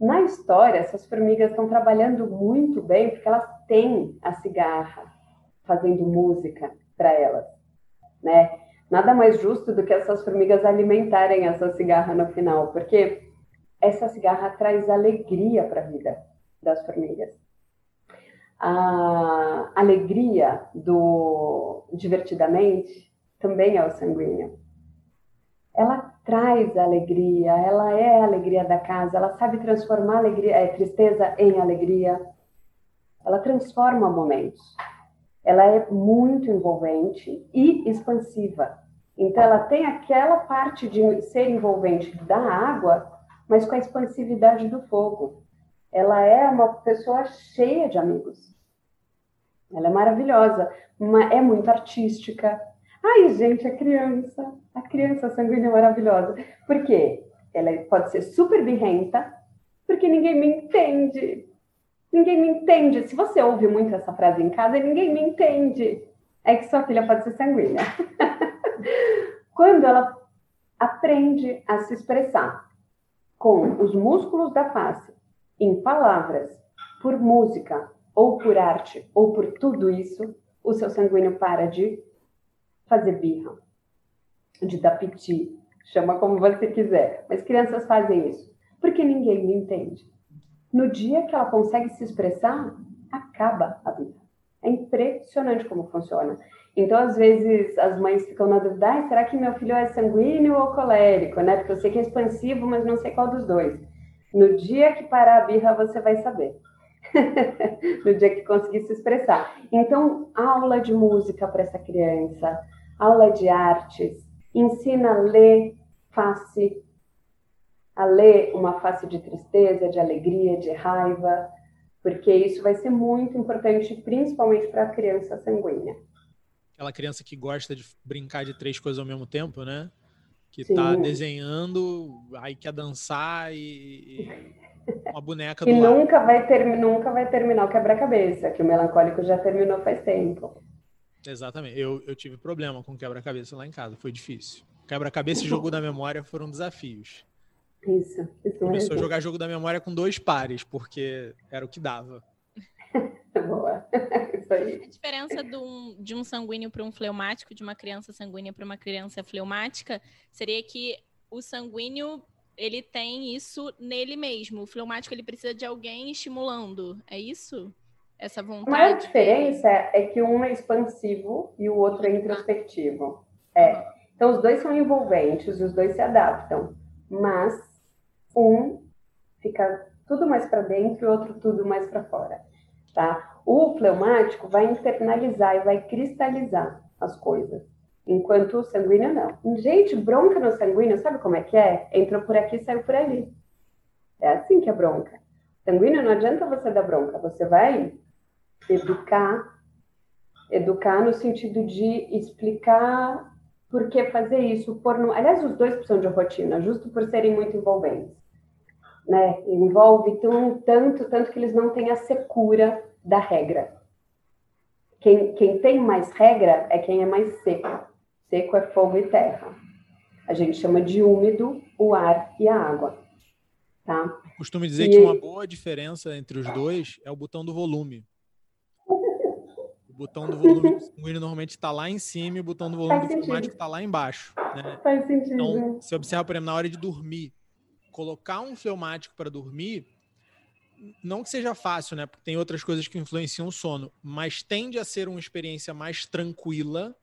Na história, essas formigas estão trabalhando muito bem porque elas têm a cigarra fazendo música para elas, né? Nada mais justo do que essas formigas alimentarem essa cigarra no final, porque essa cigarra traz alegria para a vida das formigas. A alegria do divertidamente também é o sanguíneo. Ela traz alegria, ela é a alegria da casa, ela sabe transformar alegria, é, tristeza em alegria. Ela transforma momentos. Ela é muito envolvente e expansiva. Então, ela tem aquela parte de ser envolvente da água, mas com a expansividade do fogo ela é uma pessoa cheia de amigos. Ela é maravilhosa, é muito artística. Ai, gente, a criança, a criança sanguínea é maravilhosa. Por quê? Ela pode ser super birrenta, porque ninguém me entende. Ninguém me entende. Se você ouve muito essa frase em casa, ninguém me entende. É que sua filha pode ser sanguínea. Quando ela aprende a se expressar com os músculos da face em palavras, por música, ou por arte, ou por tudo isso, o seu sanguíneo para de fazer birra, de dar piti, chama como você quiser. Mas crianças fazem isso, porque ninguém me entende. No dia que ela consegue se expressar, acaba a birra. É impressionante como funciona. Então, às vezes, as mães ficam na dúvida: ah, será que meu filho é sanguíneo ou colérico? Né? Porque eu sei que é expansivo, mas não sei qual dos dois. No dia que parar a birra, você vai saber. no dia que conseguir se expressar. Então, aula de música para essa criança, aula de artes, ensina a ler face, a ler uma face de tristeza, de alegria, de raiva, porque isso vai ser muito importante, principalmente para a criança sanguínea. Aquela criança que gosta de brincar de três coisas ao mesmo tempo, né? Que está desenhando, aí quer dançar e, uma boneca do E nunca vai, ter, nunca vai terminar o quebra-cabeça, que o melancólico já terminou faz tempo. Exatamente. Eu, eu tive problema com quebra-cabeça lá em casa, foi difícil. Quebra-cabeça e jogo da memória foram desafios. Isso, isso Começou mesmo. a jogar jogo da memória com dois pares, porque era o que dava. Boa. Isso aí. A diferença de um, de um sanguíneo para um fleumático, de uma criança sanguínea para uma criança fleumática, seria que o sanguíneo ele tem isso nele mesmo. O fleumático ele precisa de alguém estimulando. É isso? Essa vontade. A maior diferença é que um é expansivo e o outro é introspectivo. É. Então os dois são envolventes, os dois se adaptam, mas um fica tudo mais para dentro e o outro tudo mais para fora, tá? O fleumático vai internalizar e vai cristalizar as coisas. Enquanto o sanguíneo não. Gente, bronca no sanguíneo, sabe como é que é? Entrou por aqui, saiu por ali. É assim que é bronca. Sanguíneo não adianta você dar bronca, você vai educar, educar no sentido de explicar por que fazer isso. Por no... Aliás, os dois precisam de rotina, justo por serem muito envolventes. Né? Envolve tão, tanto, tanto que eles não têm a secura da regra. Quem, quem tem mais regra é quem é mais seco. Seco é fogo e terra. A gente chama de úmido o ar e a água. Tá? Costumo dizer e... que uma boa diferença entre os dois é o botão do volume. O botão do volume do normalmente está lá em cima e o botão do volume fleumático está lá embaixo. Né? Faz sentido. Então, se observa, por exemplo, na hora de dormir, colocar um fleumático para dormir, não que seja fácil, né? Porque tem outras coisas que influenciam o sono, mas tende a ser uma experiência mais tranquila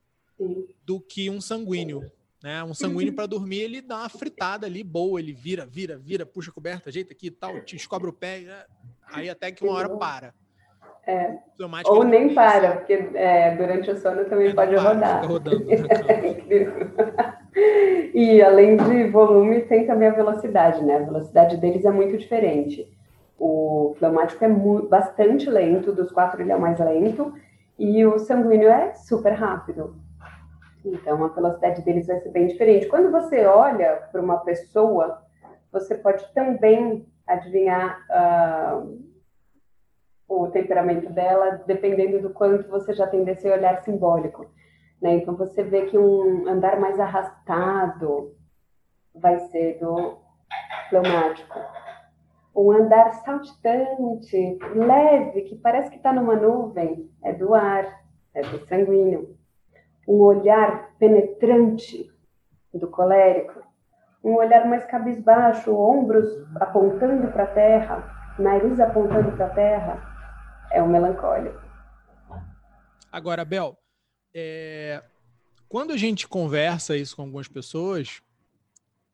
do que um sanguíneo. Né? Um sanguíneo para dormir, ele dá uma fritada ali boa, ele vira, vira, vira, puxa a coberta, ajeita aqui e tal, te descobre o pé, né? aí até que uma hora para. É. Ou nem para, porque é, durante o sono também é, pode para, rodar. Rodando, e além de volume, tem também a velocidade, né? A velocidade deles é muito diferente. O fleumático é bastante lento, dos quatro ele é o mais lento, e o sanguíneo é super rápido. Então, a velocidade deles vai ser bem diferente. Quando você olha para uma pessoa, você pode também adivinhar uh, o temperamento dela, dependendo do quanto você já tem desse olhar simbólico. Né? Então, você vê que um andar mais arrastado vai ser do fleumático. Um andar saltitante, leve, que parece que está numa nuvem, é do ar, é do sanguíneo um olhar penetrante do colérico, um olhar mais cabisbaixo, ombros apontando para a terra, nariz apontando para a terra, é o melancólico. Agora, Bel, é... quando a gente conversa isso com algumas pessoas,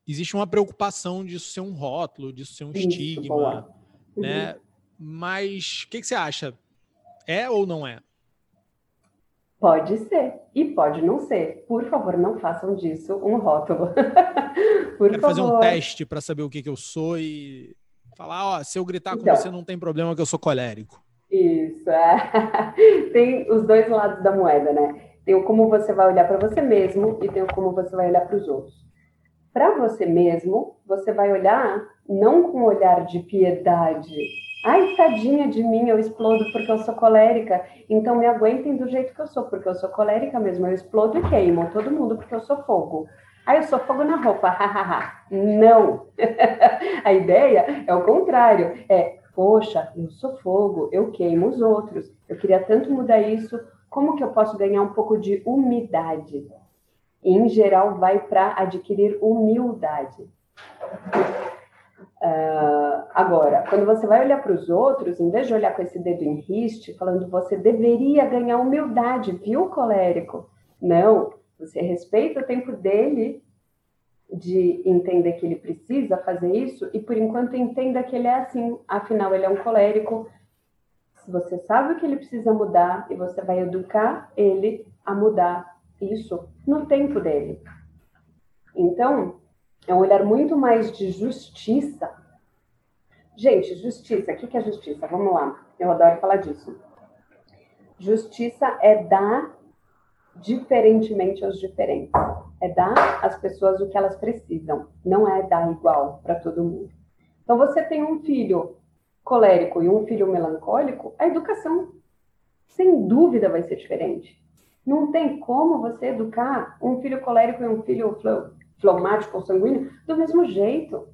existe uma preocupação disso ser um rótulo, disso ser um isso, estigma, né? Uhum. Mas o que, que você acha? É ou não é? Pode ser e pode não ser. Por favor, não façam disso um rótulo. Por Quero favor. fazer um teste para saber o que, que eu sou e falar, ó, se eu gritar então, com você não tem problema que eu sou colérico. Isso, é. tem os dois lados da moeda, né? Tem o como você vai olhar para você mesmo e tem o como você vai olhar para os outros. Para você mesmo, você vai olhar não com um olhar de piedade Ai, tadinha de mim, eu explodo porque eu sou colérica. Então me aguentem do jeito que eu sou, porque eu sou colérica mesmo. Eu explodo e queimo todo mundo porque eu sou fogo. Ai, eu sou fogo na roupa. Não! a ideia é o contrário. É, poxa, eu sou fogo, eu queimo os outros. Eu queria tanto mudar isso. Como que eu posso ganhar um pouco de umidade? em geral, vai para adquirir humildade. Uh, agora, quando você vai olhar para os outros, em vez de olhar com esse dedo em riste, falando você deveria ganhar humildade, viu, colérico? Não, você respeita o tempo dele de entender que ele precisa fazer isso e por enquanto entenda que ele é assim, afinal ele é um colérico. Você sabe que ele precisa mudar e você vai educar ele a mudar isso no tempo dele. Então, é um olhar muito mais de justiça. Gente, justiça, o que é justiça? Vamos lá, eu adoro falar disso. Justiça é dar diferentemente aos diferentes. É dar às pessoas o que elas precisam, não é dar igual para todo mundo. Então, você tem um filho colérico e um filho melancólico, a educação, sem dúvida, vai ser diferente. Não tem como você educar um filho colérico e um filho fleumático ou sanguíneo do mesmo jeito,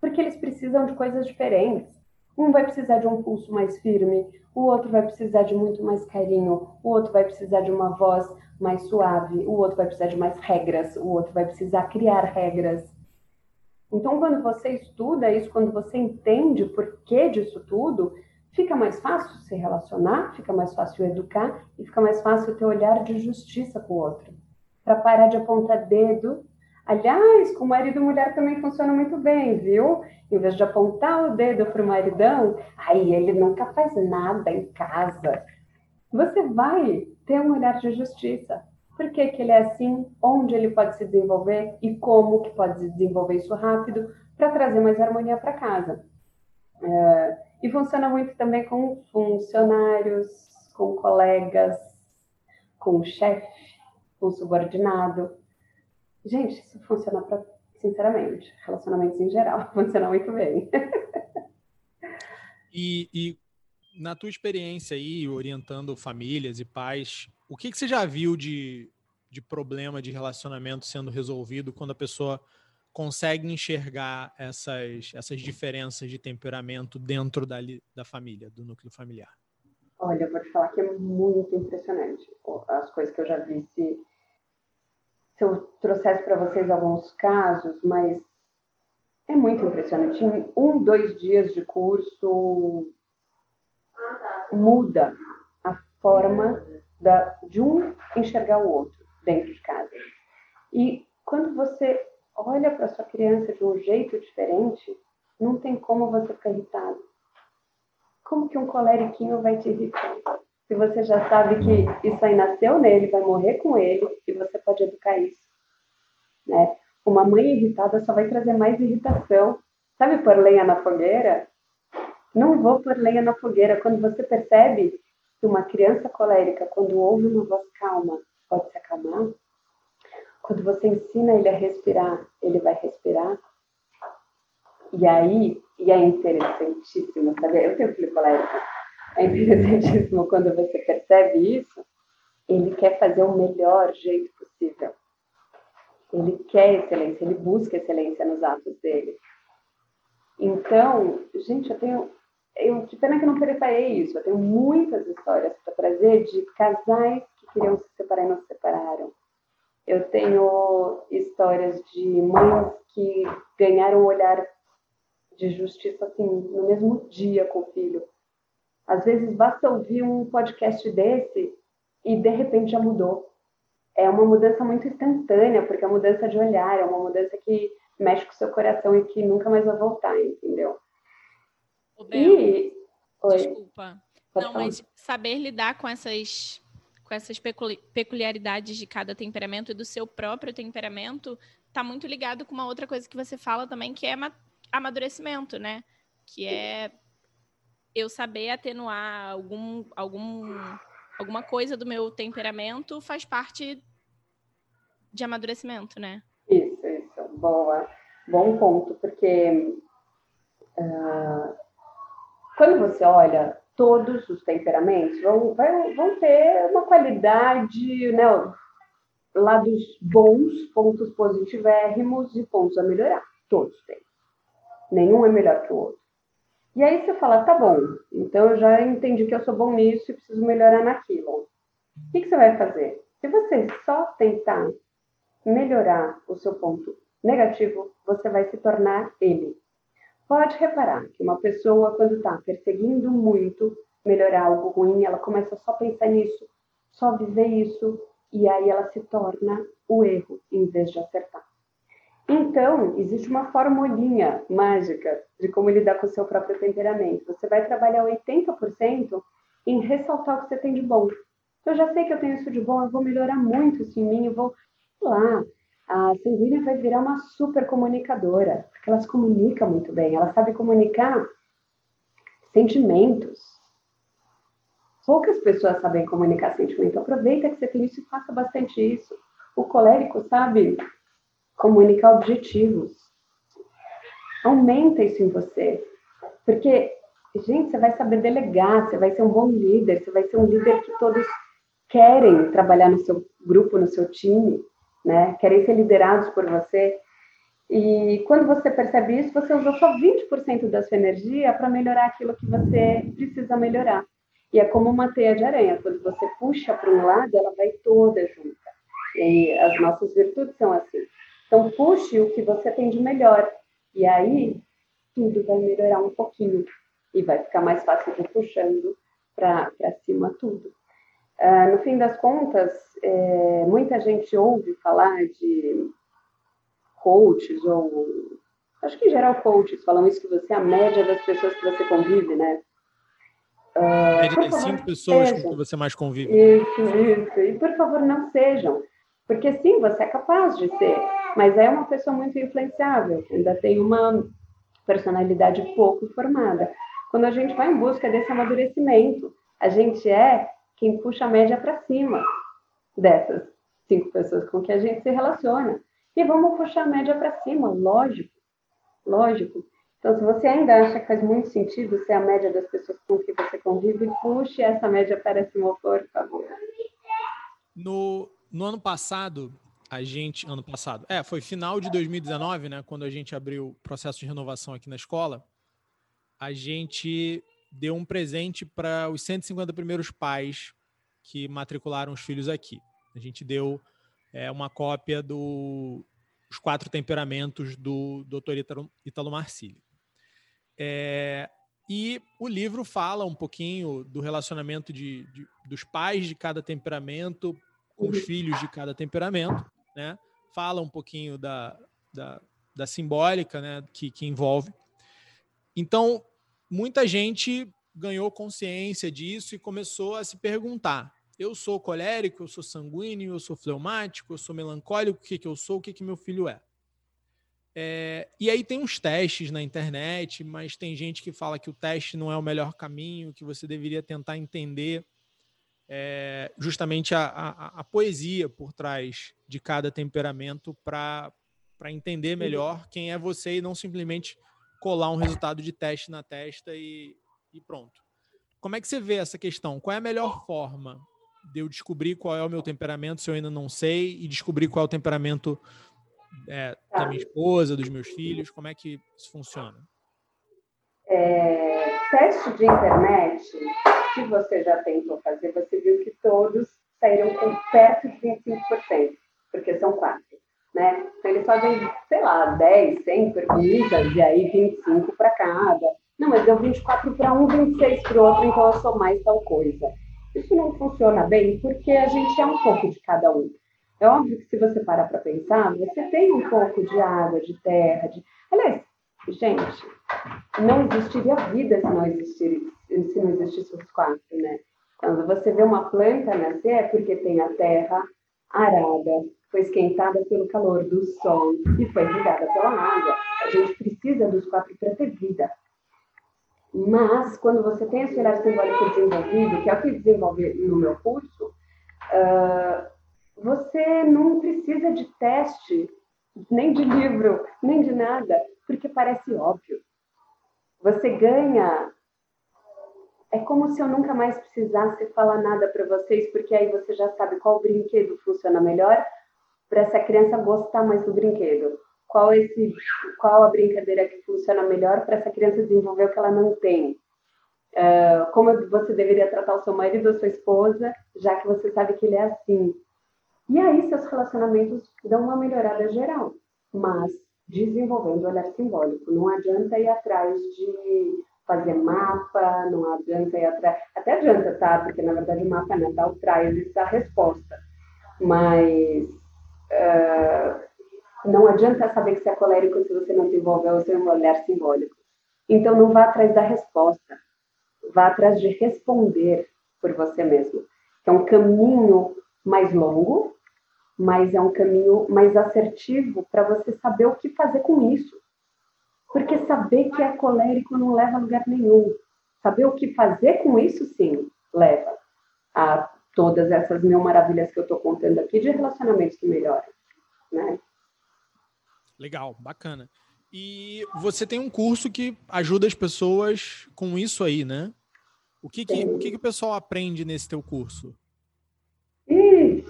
porque eles precisam de coisas diferentes. Um vai precisar de um pulso mais firme, o outro vai precisar de muito mais carinho, o outro vai precisar de uma voz mais suave, o outro vai precisar de mais regras, o outro vai precisar criar regras. Então, quando você estuda isso, quando você entende o porquê disso tudo, fica mais fácil se relacionar, fica mais fácil educar e fica mais fácil ter olhar de justiça com o outro. Para parar de apontar dedo. Aliás, com marido e mulher também funciona muito bem, viu? Em vez de apontar o dedo para o maridão, aí ele nunca faz nada em casa. Você vai ter um olhar de justiça. Por que, que ele é assim? Onde ele pode se desenvolver e como que pode se desenvolver isso rápido para trazer mais harmonia para casa. É, e funciona muito também com funcionários, com colegas, com chefe, com subordinado. Gente, isso funciona para sinceramente. Relacionamentos em geral, funciona muito bem. e, e, na tua experiência aí, orientando famílias e pais, o que, que você já viu de, de problema de relacionamento sendo resolvido quando a pessoa consegue enxergar essas, essas diferenças de temperamento dentro da, da família, do núcleo familiar? Olha, eu vou te falar que é muito impressionante as coisas que eu já vi. Se, eu trouxesse para vocês alguns casos, mas é muito impressionante. Em um, dois dias de curso, muda a forma da, de um enxergar o outro dentro de casa. E quando você olha para sua criança de um jeito diferente, não tem como você ficar irritado. Como que um colériquinho vai te irritar? Se você já sabe que isso aí nasceu nele, vai morrer com ele, e você pode educar isso. Né? Uma mãe irritada só vai trazer mais irritação. Sabe pôr lenha na fogueira? Não vou pôr lenha na fogueira. Quando você percebe que uma criança colérica, quando ouve uma voz calma, pode se acalmar, quando você ensina ele a respirar, ele vai respirar. E aí, e é interessantíssimo, sabe? Eu tenho filho colérico. É interessantíssimo quando você percebe isso, ele quer fazer o melhor jeito possível. Ele quer excelência, ele busca excelência nos atos dele. Então, gente, eu tenho. Eu, de pena que não preparei isso, eu tenho muitas histórias para trazer de casais que queriam se separar e não se separaram. Eu tenho histórias de mães que ganharam um olhar de justiça assim no mesmo dia com o filho. Às vezes basta ouvir um podcast desse e de repente já mudou é uma mudança muito instantânea, porque é uma mudança de olhar, é uma mudança que mexe com o seu coração e que nunca mais vai voltar, entendeu? O Bel, e... Desculpa. Pode Não, falar. mas saber lidar com essas com essas peculiaridades de cada temperamento e do seu próprio temperamento está muito ligado com uma outra coisa que você fala também, que é amadurecimento, né? Que é eu saber atenuar algum, algum alguma coisa do meu temperamento faz parte de amadurecimento, né? Isso, isso. Boa. Bom ponto, porque uh, quando você olha todos os temperamentos, vão, vai, vão ter uma qualidade, né? Lados bons, pontos positivérrimos e pontos a melhorar. Todos têm. Nenhum é melhor que o outro. E aí você fala, tá bom, então eu já entendi que eu sou bom nisso e preciso melhorar naquilo. O que, que você vai fazer? Se você só tentar melhorar o seu ponto negativo, você vai se tornar ele. Pode reparar que uma pessoa, quando está perseguindo muito melhorar algo ruim, ela começa só a pensar nisso, só viver isso, e aí ela se torna o erro em vez de acertar. Então, existe uma formulinha mágica de como lidar com o seu próprio temperamento. Você vai trabalhar 80% em ressaltar o que você tem de bom. Eu já sei que eu tenho isso de bom, eu vou melhorar muito isso em mim, eu vou lá. A sanguínea vai virar uma super comunicadora, porque ela se comunica muito bem, ela sabe comunicar sentimentos. Poucas pessoas sabem comunicar sentimento. Aproveita que você tem isso e faça bastante isso. O colérico sabe comunicar objetivos. Aumenta isso em você. Porque, gente, você vai saber delegar, você vai ser um bom líder, você vai ser um líder que todos querem trabalhar no seu grupo, no seu time, né? Querem ser liderados por você. E quando você percebe isso, você usou só 20% da sua energia para melhorar aquilo que você precisa melhorar. E é como uma teia de aranha, quando você puxa para um lado, ela vai toda junta. E as nossas virtudes são assim. Então, puxe o que você tem de melhor. E aí, tudo vai melhorar um pouquinho. E vai ficar mais fácil de puxando para cima tudo. Uh, no fim das contas, é, muita gente ouve falar de coaches, ou acho que em geral coaches falam isso, que você é a média das pessoas que você convive, né? Uh, média das cinco pessoas sejam. com que você mais convive. Isso, isso. E por favor, não sejam. Porque sim, você é capaz de ser, mas é uma pessoa muito influenciável, ainda tem uma personalidade pouco formada. Quando a gente vai em busca desse amadurecimento, a gente é quem puxa a média para cima dessas cinco pessoas com que a gente se relaciona. E vamos puxar a média para cima, lógico, lógico. Então, se você ainda acha que faz muito sentido ser a média das pessoas com que você convive, puxe essa média para cima, por favor. No, no ano passado, a gente. Ano passado. É, foi final de 2019, né? Quando a gente abriu o processo de renovação aqui na escola. A gente deu um presente para os 150 primeiros pais que matricularam os filhos aqui. A gente deu é, uma cópia do, Quatro Temperamentos do Dr. Italo, Marcilli. É, e o livro fala um pouquinho do relacionamento de, de, dos pais de cada temperamento com os filhos de cada temperamento, né? Fala um pouquinho da, da, da simbólica, né? Que, que envolve. Então, muita gente ganhou consciência disso e começou a se perguntar: eu sou colérico, eu sou sanguíneo, eu sou fleumático, eu sou melancólico, o que, que eu sou, o que, que meu filho é? é? E aí tem uns testes na internet, mas tem gente que fala que o teste não é o melhor caminho, que você deveria tentar entender é, justamente a, a, a, poesia por trás de cada temperamento para entender melhor quem é você e não simplesmente colar um resultado de teste na testa e, e pronto. Como é que você vê essa questão? Qual é a melhor forma de eu descobrir qual é o meu temperamento se eu ainda não sei e descobrir qual é o temperamento é, da minha esposa, dos meus filhos? Como é que isso funciona? É, teste de internet, se você já tentou fazer, você viu que todos saíram com perto de 25%, porque são quatro. Né? Então, eles fazem, sei lá, 10, 100 perguntas, e aí 25 para cada. Não, mas deu 24 para um, 26 para o outro, então eu sou mais tal coisa. Isso não funciona bem porque a gente é um pouco de cada um. É óbvio que se você parar para pensar, você tem um pouco de água, de terra, de. Aliás, gente, não existiria vida se não existisse, se não existisse os quatro, né? Quando você vê uma planta nascer, é porque tem a terra arada, foi esquentada pelo calor do sol e foi regada pela água. A gente precisa dos quatro para ter vida. Mas, quando você tem esse olhar simbólico desenvolvido, que é o que desenvolve no meu curso, uh, você não precisa de teste, nem de livro, nem de nada, porque parece óbvio. Você ganha. É como se eu nunca mais precisasse falar nada para vocês, porque aí você já sabe qual brinquedo funciona melhor para essa criança gostar mais do brinquedo qual esse qual a brincadeira que funciona melhor para essa criança desenvolver o que ela não tem. Uh, como você deveria tratar o seu marido ou sua esposa, já que você sabe que ele é assim. E aí seus relacionamentos dão uma melhorada geral, mas desenvolvendo o olhar simbólico. Não adianta ir atrás de fazer mapa, não adianta ir atrás. Até adianta, tá? Porque na verdade o mapa natal traz essa resposta. Mas uh, Não adianta saber que você é colérico se você não desenvolve o seu olhar simbólico. Então, não vá atrás da resposta, vá atrás de responder por você mesmo. É um caminho mais longo, mas é um caminho mais assertivo para você saber o que fazer com isso. Porque saber que é colérico não leva a lugar nenhum. Saber o que fazer com isso, sim, leva a todas essas mil maravilhas que eu estou contando aqui de relacionamentos que melhoram. Né? Legal, bacana. E você tem um curso que ajuda as pessoas com isso aí, né? O que, que, o, que, que o pessoal aprende nesse teu curso? Ih,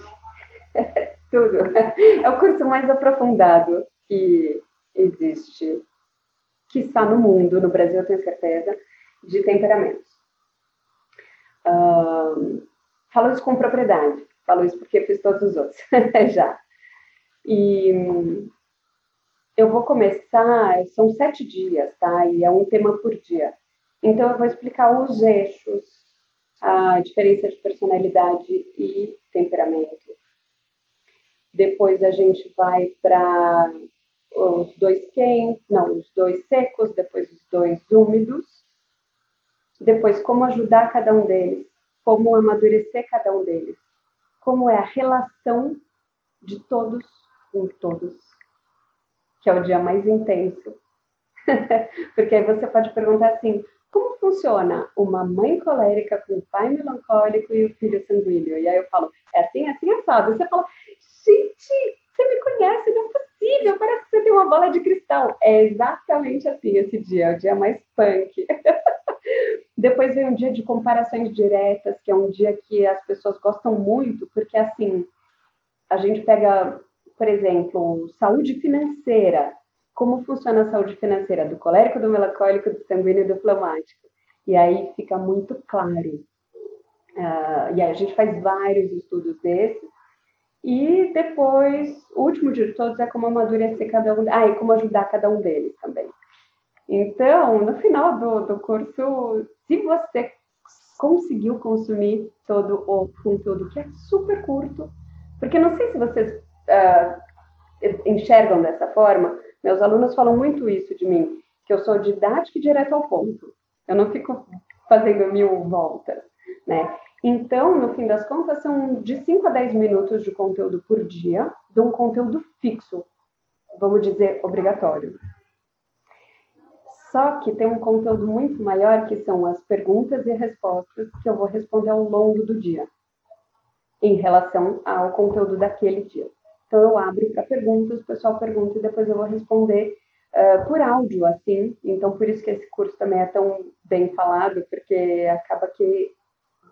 tudo. É o curso mais aprofundado que existe, que está no mundo, no Brasil, eu tenho certeza, de temperamentos. Um, falo isso com propriedade, falo isso porque fiz todos os outros já. E eu vou começar, são sete dias, tá? E é um tema por dia. Então, eu vou explicar os eixos, a diferença de personalidade e temperamento. Depois a gente vai para os dois quentes, não, os dois secos, depois os dois úmidos. Depois, como ajudar cada um deles, como amadurecer cada um deles, como é a relação de todos com todos que é o dia mais intenso. Porque aí você pode perguntar assim: como funciona uma mãe colérica com o pai melancólico e o filho sanguíneo? E aí eu falo: é assim, assim, assado. Você fala: gente, você me conhece, não é possível, parece que você tem uma bola de cristal. É exatamente assim esse dia, é o dia mais punk. Depois vem um dia de comparações diretas, que é um dia que as pessoas gostam muito, porque assim, a gente pega por exemplo, saúde financeira. Como funciona a saúde financeira do colérico, do melancólico, do sanguíneo e do fleumático? E aí fica muito claro. Uh, e aí a gente faz vários estudos desses. E depois, o último de todos é como amadurecer cada um. Ah, e como ajudar cada um deles também. Então, no final do, do curso, se você conseguiu consumir todo o conteúdo, que é super curto, porque não sei se vocês uh, enxergam dessa forma, meus alunos falam muito isso de mim, que eu sou didática e direto ao ponto. Eu não fico fazendo mil voltas, né? Então, no fim das contas, são de 5 a 10 minutos de conteúdo por dia, de um conteúdo fixo, vamos dizer, obrigatório. Só que tem um conteúdo muito maior, que são as perguntas e respostas que eu vou responder ao longo do dia, em relação ao conteúdo daquele dia. Então, eu abro para perguntas, o pessoal pergunta e depois eu vou responder uh, por áudio, assim. Então, por isso que esse curso também é tão bem falado, porque acaba que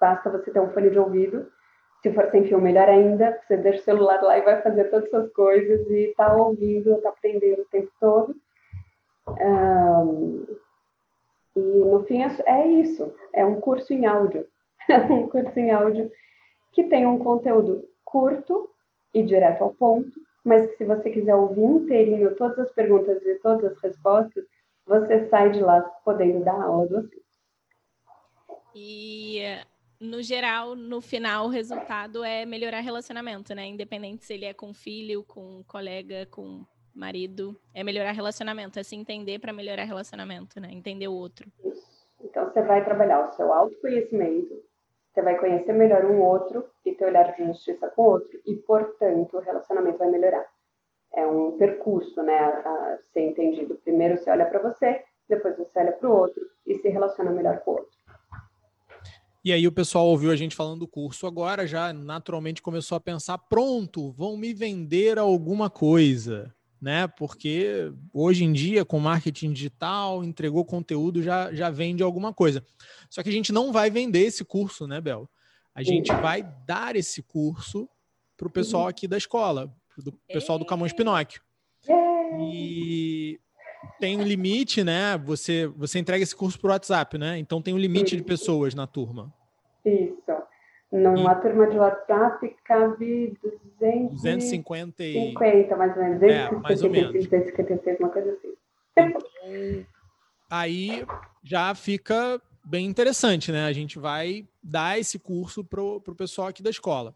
basta você ter um fone de ouvido. Se for sem fio, melhor ainda. Você deixa o celular lá e vai fazer todas essas coisas e está ouvindo, está aprendendo o tempo todo. Um, e no fim é, é isso. É um curso em áudio. um curso em áudio que tem um conteúdo curto, e direto ao ponto, mas que se você quiser ouvir inteirinho todas as perguntas e todas as respostas, você sai de lá podendo dar aula do assunto. E no geral, no final, o resultado é melhorar relacionamento, né? Independente se ele é com filho, com colega, com marido, é melhorar relacionamento, é se entender para melhorar relacionamento, né? Entender o outro. Isso. Então você vai trabalhar o seu autoconhecimento, você vai conhecer melhor um outro e ter olhar de justiça com o outro, e, portanto, o relacionamento vai melhorar. É um percurso, né, a ser entendido. Primeiro você olha para você, depois você olha para o outro e se relaciona melhor com o outro. E aí o pessoal ouviu a gente falando do curso agora, já naturalmente começou a pensar, pronto, vão me vender alguma coisa né? Porque hoje em dia, com marketing digital, entregou conteúdo, já, já vende alguma coisa. Só que a gente não vai vender esse curso, né, Bel? A gente vai dar esse curso para o pessoal aqui da escola, do pessoal do Camões Pinóquio. E tem um limite, né? Você, você entrega esse curso por WhatsApp, né? Então tem um limite de pessoas na turma. Isso. Numa e... turma de WhatsApp cabe 200 250 e... 50, mais ou menos. 256, é, mais ou menos. 256, uma coisa assim. Então, aí já fica bem interessante, né? A gente vai dar esse curso para o pessoal aqui da escola.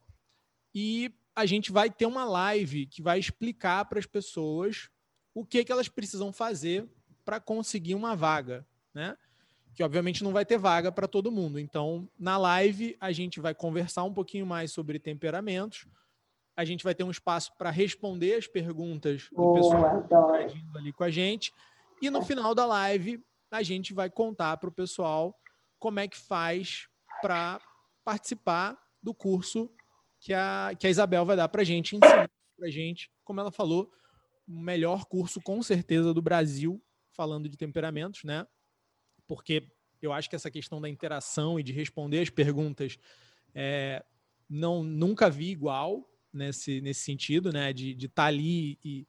E a gente vai ter uma live que vai explicar para as pessoas o que, que elas precisam fazer para conseguir uma vaga, né? Que obviamente não vai ter vaga para todo mundo. Então, na live, a gente vai conversar um pouquinho mais sobre temperamentos. A gente vai ter um espaço para responder as perguntas do pessoal que ali com a gente. E no final da live, a gente vai contar para o pessoal como é que faz para participar do curso que a, que a Isabel vai dar para a gente, ensinar para a gente, como ela falou, melhor curso com certeza do Brasil falando de temperamentos, né? Porque eu acho que essa questão da interação e de responder as perguntas é, não nunca vi igual nesse, nesse sentido, né? De estar tá ali e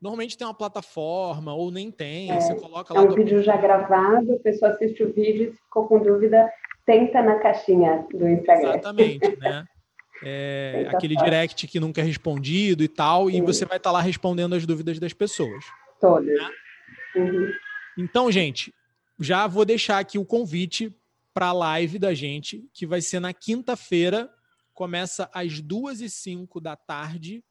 normalmente tem uma plataforma ou nem tem, é, você coloca lá. É um vídeo já gravado, a pessoa assiste o vídeo e se ficou com dúvida, tenta na caixinha do Instagram. Exatamente, né? É, aquele direct que nunca é respondido e tal, Sim. e você vai estar tá lá respondendo as dúvidas das pessoas. Todas. Né? Uhum. Então, gente, já vou deixar aqui o convite para a live da gente, que vai ser na quinta-feira, começa às duas e cinco da tarde.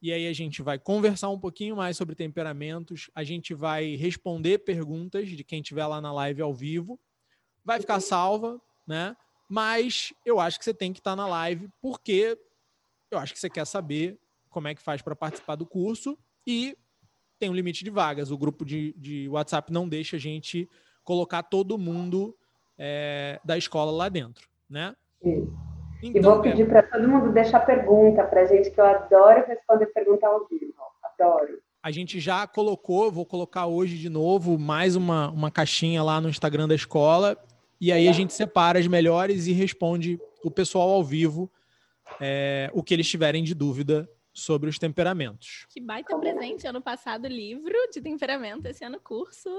E aí a gente vai conversar um pouquinho mais sobre temperamentos, a gente vai responder perguntas de quem estiver lá na live ao vivo. Vai ficar salva, né? Mas eu acho que você tem que estar na live, porque eu acho que você quer saber como é que faz para participar do curso e tem um limite de vagas. O grupo de, de WhatsApp não deixa a gente colocar todo mundo é, da escola lá dentro, né? Isso. Então, e vou pedir para todo mundo deixar pergunta para a gente, que eu adoro responder pergunta ao vivo. Adoro. A gente já colocou, vou colocar hoje de novo, mais uma, uma caixinha lá no Instagram da escola. E aí a gente separa as melhores e responde o pessoal ao vivo é, o que eles tiverem de dúvida sobre os temperamentos. Que baita presente. Ano passado, livro de temperamento, esse ano, curso.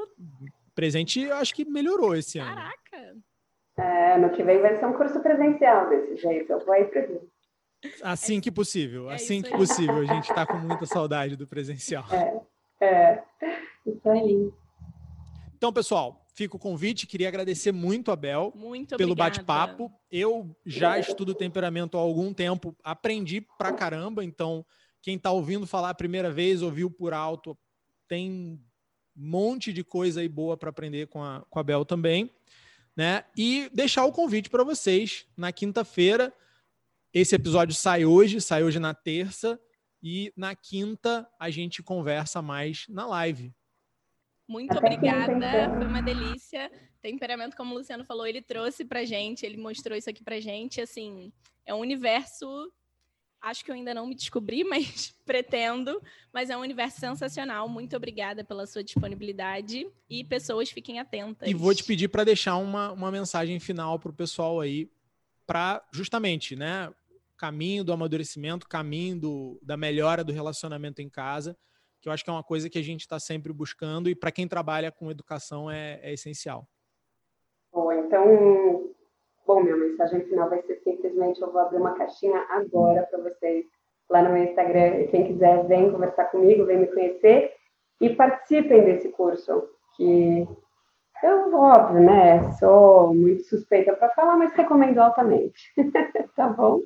Presente, eu acho que melhorou esse ano. Caraca! É, ano que vem vai ser um curso presencial desse jeito. Eu vou aí para Assim que possível, é assim que possível. A gente está com muita saudade do presencial. É, é. Isso aí. Então, pessoal, fica o convite. Queria agradecer muito a Bel muito pelo bate-papo. Eu já estudo temperamento há algum tempo, aprendi pra caramba. Então, quem está ouvindo falar a primeira vez, ouviu por alto, tem um monte de coisa aí boa para aprender com a, com a Bel também. Né? E deixar o convite para vocês na quinta-feira. Esse episódio sai hoje, sai hoje na terça. E na quinta a gente conversa mais na live. Muito obrigada, foi uma delícia. Temperamento, como o Luciano falou, ele trouxe pra gente, ele mostrou isso aqui pra gente, assim, é um universo acho que eu ainda não me descobri, mas pretendo. Mas é um universo sensacional. Muito obrigada pela sua disponibilidade e pessoas fiquem atentas. E vou te pedir para deixar uma, uma mensagem final para o pessoal aí, para justamente, né, caminho do amadurecimento, caminho do, da melhora do relacionamento em casa que eu acho que é uma coisa que a gente está sempre buscando e para quem trabalha com educação é, é essencial. Bom, então, bom, minha mensagem final vai ser simplesmente eu vou abrir uma caixinha agora para vocês lá no meu Instagram. Quem quiser, vem conversar comigo, vem me conhecer e participem desse curso, que eu, óbvio, né, sou muito suspeita para falar, mas recomendo altamente. tá bom?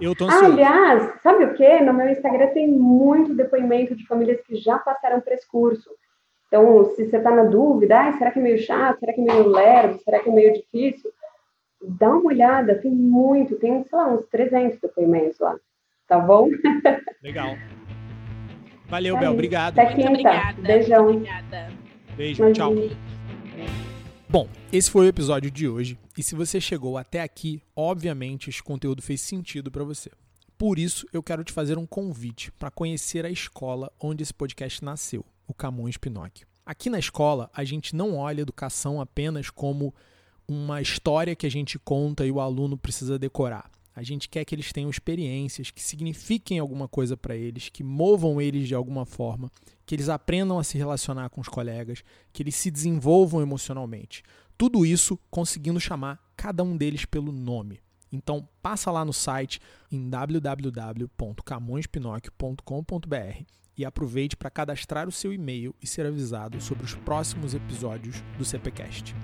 Eu tô ansioso. Ah, aliás, sabe o quê? No meu Instagram tem muito depoimento de famílias que já passaram por esse curso. Então, se você está na dúvida, ah, será que é meio chato? Será que é meio lerdo? Será que é meio difícil? Dá uma olhada, tem muito, tem, sei lá, uns 300 depoimentos lá. Tá bom? Legal. Valeu, Bel. Obrigado. Até quinta. Obrigada. Beijão. Obrigada. Beijo, Imagine. tchau. Bom, esse foi o episódio de hoje. E se você chegou até aqui, obviamente esse conteúdo fez sentido para você. Por isso, eu quero te fazer um convite para conhecer a escola onde esse podcast nasceu, o Camões Pinóquio. Aqui na escola, a gente não olha a educação apenas como uma história que a gente conta e o aluno precisa decorar. A gente quer que eles tenham experiências que signifiquem alguma coisa para eles, que movam eles de alguma forma, que eles aprendam a se relacionar com os colegas, que eles se desenvolvam emocionalmente. Tudo isso conseguindo chamar cada um deles pelo nome. Então, passa lá no site em www.camõespinocchio.com.br e aproveite para cadastrar o seu e-mail e ser avisado sobre os próximos episódios do CPcast.